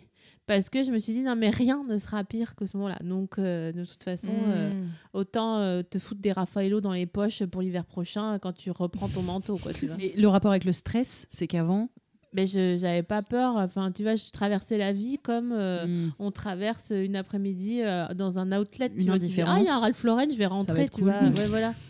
parce que je me suis dit non, mais rien ne sera pire que ce moment-là. Donc, euh, de toute façon, euh, Mmh. autant euh, te foutre des Raffaello dans les poches pour l'hiver prochain quand tu reprends ton manteau, quoi, tu vois. Mais le rapport avec le stress, c'est qu'avant, Mais je j'avais pas peur. Enfin, tu vois, je traversais la vie comme. euh, hmm, on traverse une après-midi euh, dans un outlet. tu Une vois, tu dis, Ah, il y a un indifférence. Ralph Lauren, je vais rentrer, tu cool. vois. Ouais, voilà.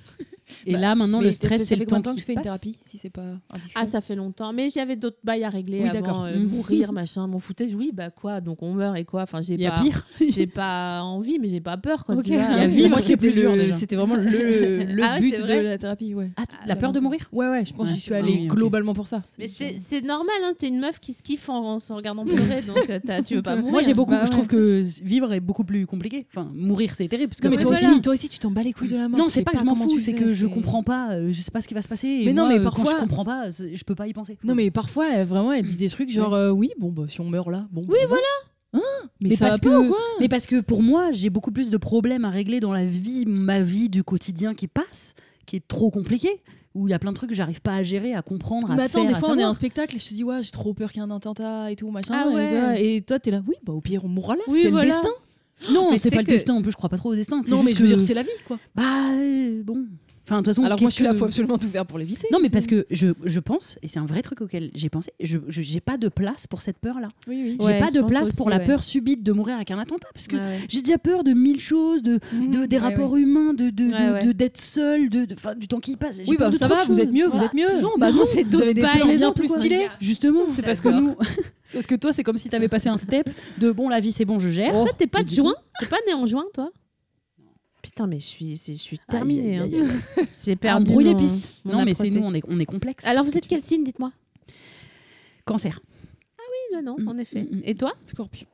et Bah, là maintenant le stress, ça c'est fait le temps de qui tu fais une thérapie si c'est pas indiscret Ah, ça fait longtemps. Mais j'avais d'autres bails à régler Oui, avant d'accord. euh, Mhm. mourir, machin, m'en foutais. Oui, bah quoi, donc on meurt et quoi? Enfin, j'ai Il y a pas, pire. j'ai pas envie, mais j'ai pas peur, quoi. Ok. tu vois. Il y a Ah, vivre moi, c'était. C'était vraiment le, le Ah but de la thérapie, ouais. Ah, la peur de mourir? Ouais, ouais, je pense que j'y suis Ah allée globalement pour ça. Mais c'est c'est normal, hein, t'es une meuf qui se kiffe en, en se regardant pleurer, donc euh, t'as- tu veux pas mourir. Moi j'ai beaucoup. Bah Je trouve que vivre est beaucoup plus compliqué. Enfin, mourir c'est terrible. Parce que toi aussi, toi aussi, tu t'en bats les couilles de la mort. Non, c'est pas que je m'en fous, c'est que je comprends pas, euh, je sais pas ce qui va se passer. et Mais non, moi, mais euh, quand parfois- je comprends pas, je peux pas y penser. Non, mais parfois, elle, vraiment, elle dit des trucs genre euh, oui, bon, bah, si on meurt là, bon. Oui, bah, voilà. Hein mais, Mais ça parce que- quoi? Mais parce que pour moi, j'ai beaucoup plus de problèmes à régler dans la vie, ma vie du quotidien qui passe, qui est trop compliquée, où il y a plein de trucs que j'arrive pas à gérer, à comprendre, à Mais attends, faire. des à fois, on est à un spectacle et je te dis, ouais, j'ai trop peur qu'il y ait un attentat et tout, machin. Ah et ouais. toi- Et toi, t'es là, oui, bah, au pire, on mourra là, Oui, c'est voilà. le destin. Non, c'est pas le destin. En plus, je crois pas trop au destin. Non, mais je veux que- dire, c'est la vie, quoi. Bah euh, bon. Enfin, de toute façon, Alors, moi, je suis là, faut absolument tout faire pour l'éviter. Non, mais c'est- parce que je, je pense, et c'est un vrai truc auquel j'ai pensé, je j'ai pas de place pour cette peur-là. Oui, oui. J'ai Ouais, pas de place aussi, pour la peur subite de mourir avec un attentat, parce que Ouais, ouais. j'ai déjà peur de mille choses, de, de- des Ouais, rapports ouais. humains, de de- de- Ouais, ouais. de- d'être seul, de, de- enfin, du temps qui passe. Oui, bah ça va, vous choses. êtes mieux, vous êtes mieux. Non, bah non, c'est vous avez des d'autres bien plaisantes plus stylées. Justement, c'est parce que nous, c'est parce que toi, c'est comme si t'avais passé un step de bon, la vie, c'est bon, je gère. En fait, t'es pas de juin T'es pas né en juin, toi? Putain, mais je suis, je suis terminée. Hein. J'ai Ah, perdu. on brouille les mon- pistes. mon Non, mais c'est nous, on est, on est complexe. Alors, vous tu quel signe, dites-moi? Cancer. Oui, là, non, Mm, en effet. mm, mm. Et toi? Scorpion.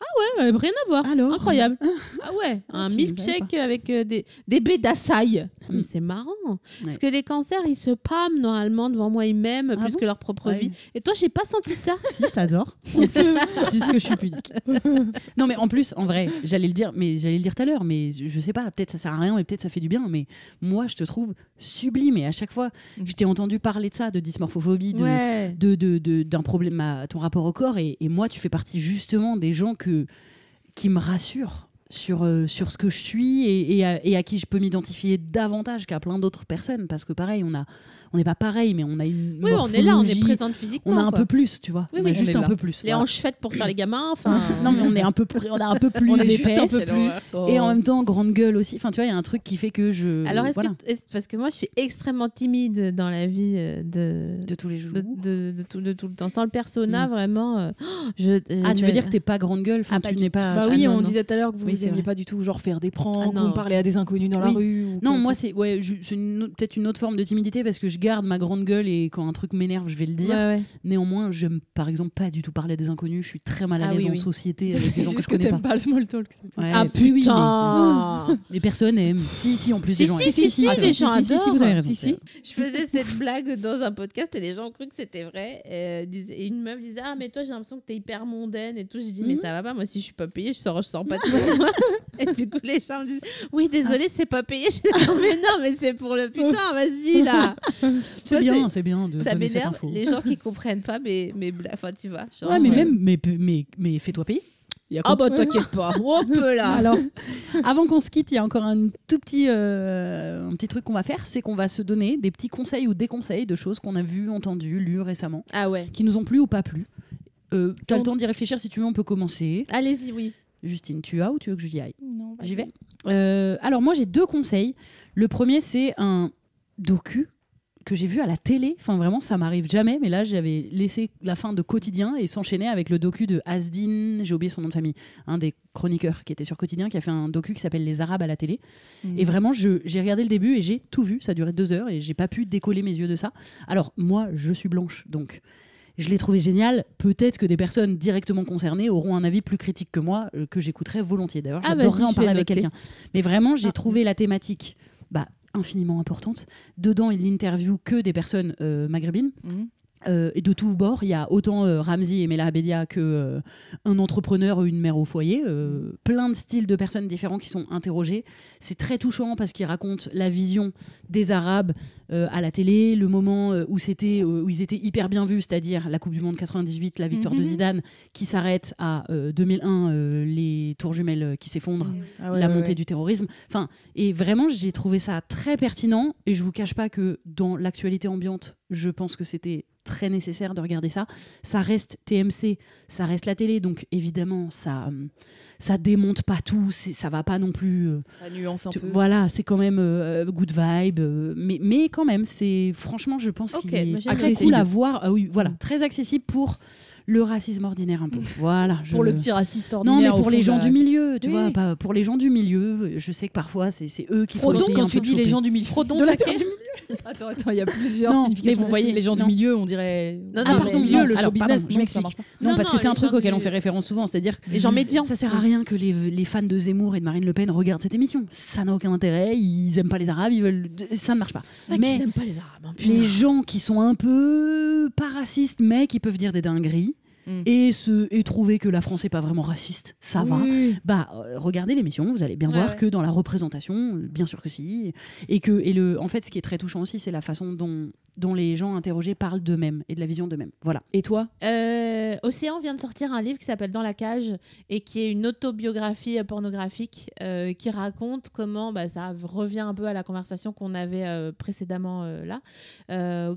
Ouais, euh, rien à voir. Alors Incroyable. Ah ouais, un tu milkshake avec euh, des, des baies d'açaï. Mm. Mais c'est marrant. Parce que les cancers, ils se pâment normalement devant moi, ils m'aiment Ah plus bon que leur propre Ouais. vie. Et toi, j'ai pas senti ça. Si, je t'adore. c'est juste que je suis pudique. non, mais en plus, en vrai, j'allais le dire, mais j'allais le dire tout à l'heure, mais je je sais pas, peut-être ça sert à rien, mais peut-être ça fait du bien, mais moi, je te trouve sublime. Et à chaque fois que je t'ai entendu parler de ça, de dysmorphophobie, de, Ouais. de, de- de- d'un problème à ton rapport au corps, et, et moi, tu fais partie justement des gens que, qui me rassurent. Sur, euh, sur ce que je suis et, et à, et à qui je peux m'identifier davantage qu'à plein d'autres personnes parce que pareil on a on n'est pas pareil mais on a une Oui, on est là, on est présente physiquement. on a un quoi. peu plus tu vois Oui, on oui, a juste un là. peu plus Les voilà. hanches faites pour faire les gamins. Enfin, non mais on est un peu plus- on a un peu plus On est juste un peu plus. et en même temps grande gueule aussi enfin tu vois il y a un truc qui fait que je Alors, est-ce voilà, que. Parce que moi, je suis extrêmement timide dans la vie euh, de. de tous les jours De, de- de tout, de tout le temps. Sans le persona, Mm. vraiment. euh, je, ah tu veux dire que t'es pas grande gueule enfin Ah, tu n'es pas Bah oui, ah, non, on disait tout à l'heure que vous Oui, c'est aimiez vrai. pas du tout genre faire des pranks Ah, ou parler à des inconnus dans la rue. ou non quoi. moi c'est ouais peut-être une autre forme de timidité parce que je garde ma grande gueule et quand un truc m'énerve je vais le dire Ouais, ouais. néanmoins j'aime par exemple pas du tout parler à des inconnus je suis très mal à Ah l'aise oui, en oui. société avec des gens que je que connais pas le small talk. Ah oui, putain mais les personnes aiment si si en plus Si, des gens si, aiment. si, si, Ah, les gens si, si, si, adorent. vous avez raison Si, si. Je faisais cette blague dans un podcast et les gens ont cru que c'était vrai. Et, euh, et une meuf disait Ah, mais toi, j'ai l'impression que t'es hyper mondaine et tout. Je dis Mais Mhm. ça va pas, moi, si je suis pas payée, je sors, je sors pas de. Et du coup, les gens me disent Oui, désolé, c'est pas payé. Je dis, Non, mais non, mais c'est pour le putain, vas-y là. C'est Moi, bien, c'est bien de Ça donner cette m'énerve info. les gens qui comprennent pas mes blagues. Enfin, tu vois. genre, Ouais, mais euh, même, mais, mais, mais fais-toi payer. Il y a Ah bah t'inquiète pas, on peut là. Alors, avant qu'on se quitte, il y a encore un tout petit, euh, un petit truc qu'on va faire, c'est qu'on va se donner des petits conseils ou déconseils de choses qu'on a vues, entendues, lues récemment, Ah ouais. qui nous ont plu ou pas plu. Euh, T'as le temps d'y réfléchir si tu veux, on peut commencer. Allez-y, oui. Justine, tu as ou tu veux que j'y aille? Non, J'y vais. Euh, alors moi j'ai deux conseils. Le premier c'est un docu que j'ai vu à la télé. Enfin vraiment ça m'arrive jamais, mais là j'avais laissé la fin de quotidien et s'enchaîner avec le docu de Asdin, j'ai oublié son nom de famille, un des chroniqueurs qui était sur quotidien, qui a fait un docu qui s'appelle Les Arabes à la télé. Et vraiment j'ai regardé le début et j'ai tout vu. Ça durait deux heures et j'ai pas pu décoller mes yeux de ça. Alors moi je suis blanche donc. Je l'ai trouvé génial. Peut-être que des personnes directement concernées auront un avis plus critique que moi, euh, que j'écouterais volontiers. D'ailleurs, Ah, j'adorerais vas-y, en parler avec quelqu'un. Mais vraiment, j'ai Ah. trouvé la thématique bah, infiniment importante. Dedans, il n'interview que des personnes euh, maghrébines. Mhm. Euh, et de tous bords, il y a autant euh, Ramzi et Mela Abedia que euh, un entrepreneur ou une mère au foyer. euh, plein de styles de personnes différents qui sont interrogés. C'est très touchant parce qu'il raconte la vision des Arabes euh, à la télé, le moment où c'était où ils étaient hyper bien vus, c'est-à-dire la Coupe du Monde 98, la victoire de Mhm. Zidane, qui s'arrête à euh, 2001, euh, les tours jumelles qui s'effondrent Ah ouais, la ouais, montée ouais. du terrorisme. Enfin, et vraiment, j'ai trouvé ça très pertinent. Et je vous cache pas que dans l'actualité ambiante, je pense que c'était très nécessaire de regarder ça. Ça reste TMC, ça reste la télé, donc évidemment, ça, euh, ça démonte pas tout. Ça va pas non plus. euh, Ça nuance un tu- peu. voilà, c'est quand même euh, good vibe, euh, mais, mais quand même, c'est franchement, je pense Ok, qu'il est très cool à voir. Ah oui, voilà, très accessible pour le racisme ordinaire un peu. Voilà, je Pour le petit raciste ordinaire. non, mais pour les gens la- du milieu, tu Oui. vois, pas pour les gens du milieu. Je sais que parfois c'est eux qui font Frodon, quand tu dis les gens du milieu. Frodon de la terre du milieu. Attends, attends, il y a plusieurs Non, significations. mais vous voyez, les gens non. du milieu, on dirait. Non, Ah, non, pardon, mais- milieu, non, le alors, show pardon, business, je m'explique. Non, Non, parce que c'est un truc auquel du- on fait référence souvent, c'est-à-dire que Les gens médians. ça sert à rien que les, les fans de Zemmour et de Marine Le Pen regardent cette émission. Ça n'a aucun intérêt. Ils aiment pas les Arabes, ils veulent, ça ne marche pas. Mais qu'ils aiment pas les Arabes. hein, putain. les gens qui sont un peu pas racistes, mais qui peuvent dire des dingueries. Mm. Et, se, et trouver que la France n'est pas vraiment raciste, ça va. Oui. Bah, euh, regardez l'émission, vous allez bien Ouais, voir ouais. que dans la représentation, bien sûr que si, et que et le, en fait, ce qui est très touchant aussi, c'est la façon dont, dont les gens interrogés parlent d'eux-mêmes et de la vision d'eux-mêmes. Voilà. Et toi? Euh, Océan vient de sortir un livre qui s'appelle Dans la cage et qui est une autobiographie pornographique euh, qui raconte comment, bah, ça revient un peu à la conversation qu'on avait précédemment là,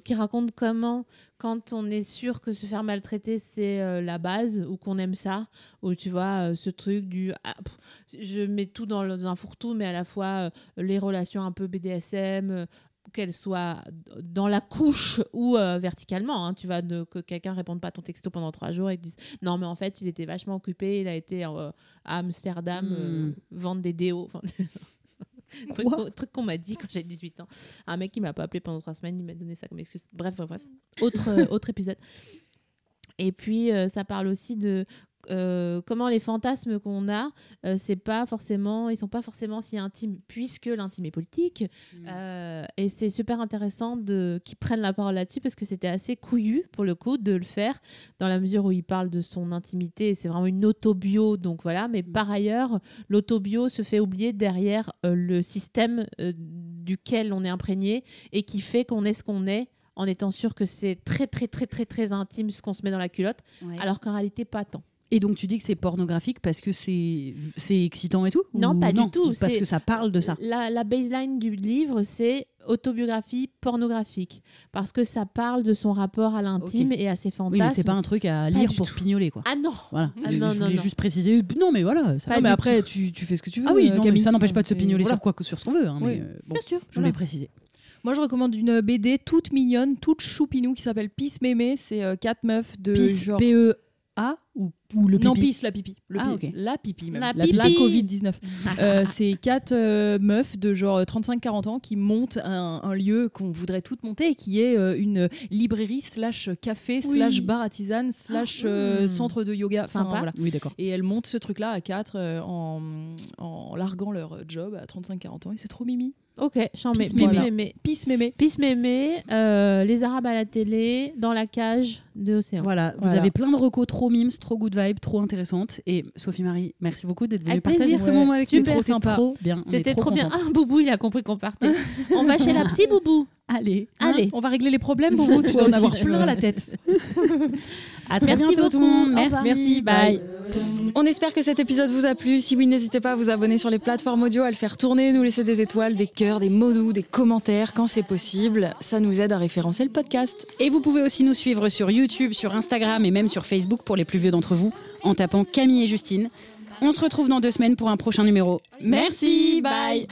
qui raconte comment quand on est sûr que se faire maltraiter c'est euh, la base ou qu'on aime ça, ou tu vois euh, ce truc du ah, pff, je mets tout dans, le- dans un fourre-tout mais à la fois euh, les relations un peu BDSM, qu'elles soient dans la couche ou euh, verticalement. hein. Tu vas de, que quelqu'un réponde pas à ton texto pendant trois jours et te dise non mais en fait il était vachement occupé, il a été euh, à Amsterdam euh, Mm. vendre des déos. Truc qu'on- m'a dit quand j'ai 18 ans. Un mec qui m'a pas appelé pendant trois semaines, il m'a donné ça comme excuse. Bref, bref, bref. Autre, euh, autre épisode. Et puis euh, ça parle aussi de euh, comment les fantasmes qu'on a, euh, c'est pas forcément, ils sont pas forcément si intimes puisque l'intime est politique. Euh, et c'est super intéressant de qu'ils prennent la parole là-dessus parce que c'était assez couillu pour le coup de le faire dans la mesure où il parle de son intimité. et C'est vraiment une autobio, donc voilà. Mais par ailleurs, l'autobio se fait oublier derrière euh, le système duquel on est imprégné et qui fait qu'on est ce qu'on est en étant sûr que c'est très très très très très intime ce qu'on se met dans la culotte, alors qu'en réalité pas tant. Et donc tu dis que c'est pornographique parce que c'est excitant et tout Non, pas du tout, Parce que ça parle de ça. La, la baseline du livre, c'est autobiographie pornographique. Parce que ça parle de son rapport à l'intime et à ses fantasmes. Oui, mais c'est pas un truc à lire pour tout. se pignoler quoi. Ah non Voilà. Ah non, je voulais non. juste préciser. Non, mais voilà. ça Non, mais après, tu, tu fais ce que tu veux. Ah oui, euh, non, mais Camille. ça n'empêche pas de se pignoler voilà. sur quoi que sur ce qu'on veut. hein, Oui. mais, euh, bon, Bien sûr. je voulais préciser. Moi, je recommande une BD toute mignonne, toute choupinou qui s'appelle Peace Mémé. C'est euh, quatre meufs de Peace, genre. Ou, ou le pipi Non, Peace, la pipi. Le Ah. La pipi, même. La La, pipi. la Covid-19. Euh, c'est quatre euh, meufs de genre 35-40 ans qui montent un, un lieu qu'on voudrait toutes monter qui est euh, une librairie slash café slash bar à tisane slash euh, Mm. centre de yoga. Enfin, Sympa. voilà. Oui, d'accord. Et elles montent ce truc-là à quatre euh, en, en larguant leur job à 35-40 ans. Et c'est trop mimi. Ok, j'en mets. Peace Peace Mémé. Peace Mémé. Peace Mémé, euh, les Arabes à la télé, dans la cage de Océan. Voilà, vous Voilà. avez plein de recos trop mimes, trop good vibe, trop intéressante. Et Sophie Marie, merci beaucoup d'être venue partager plaisir. ce moment avec nous. Super, Trop sympa. trop bien. C'était trop, bien. Ah, Boubou, il a compris qu'on partait. On va chez la psy, Boubou. Allez, Allez. On va régler les problèmes, Bobo. Tu Toi dois en avoir tu plein la tête. à très Merci bientôt tout le monde. Merci, merci, bye. On espère que cet épisode vous a plu. Si oui, n'hésitez pas à vous abonner sur les plateformes audio, à le faire tourner, nous laisser des étoiles, des cœurs, des mots doux, des commentaires quand c'est possible. Ça nous aide à référencer le podcast. Et vous pouvez aussi nous suivre sur YouTube, sur Instagram et même sur Facebook pour les plus vieux d'entre vous en tapant Camille et Justine. On se retrouve dans deux semaines pour un prochain numéro. Merci, bye.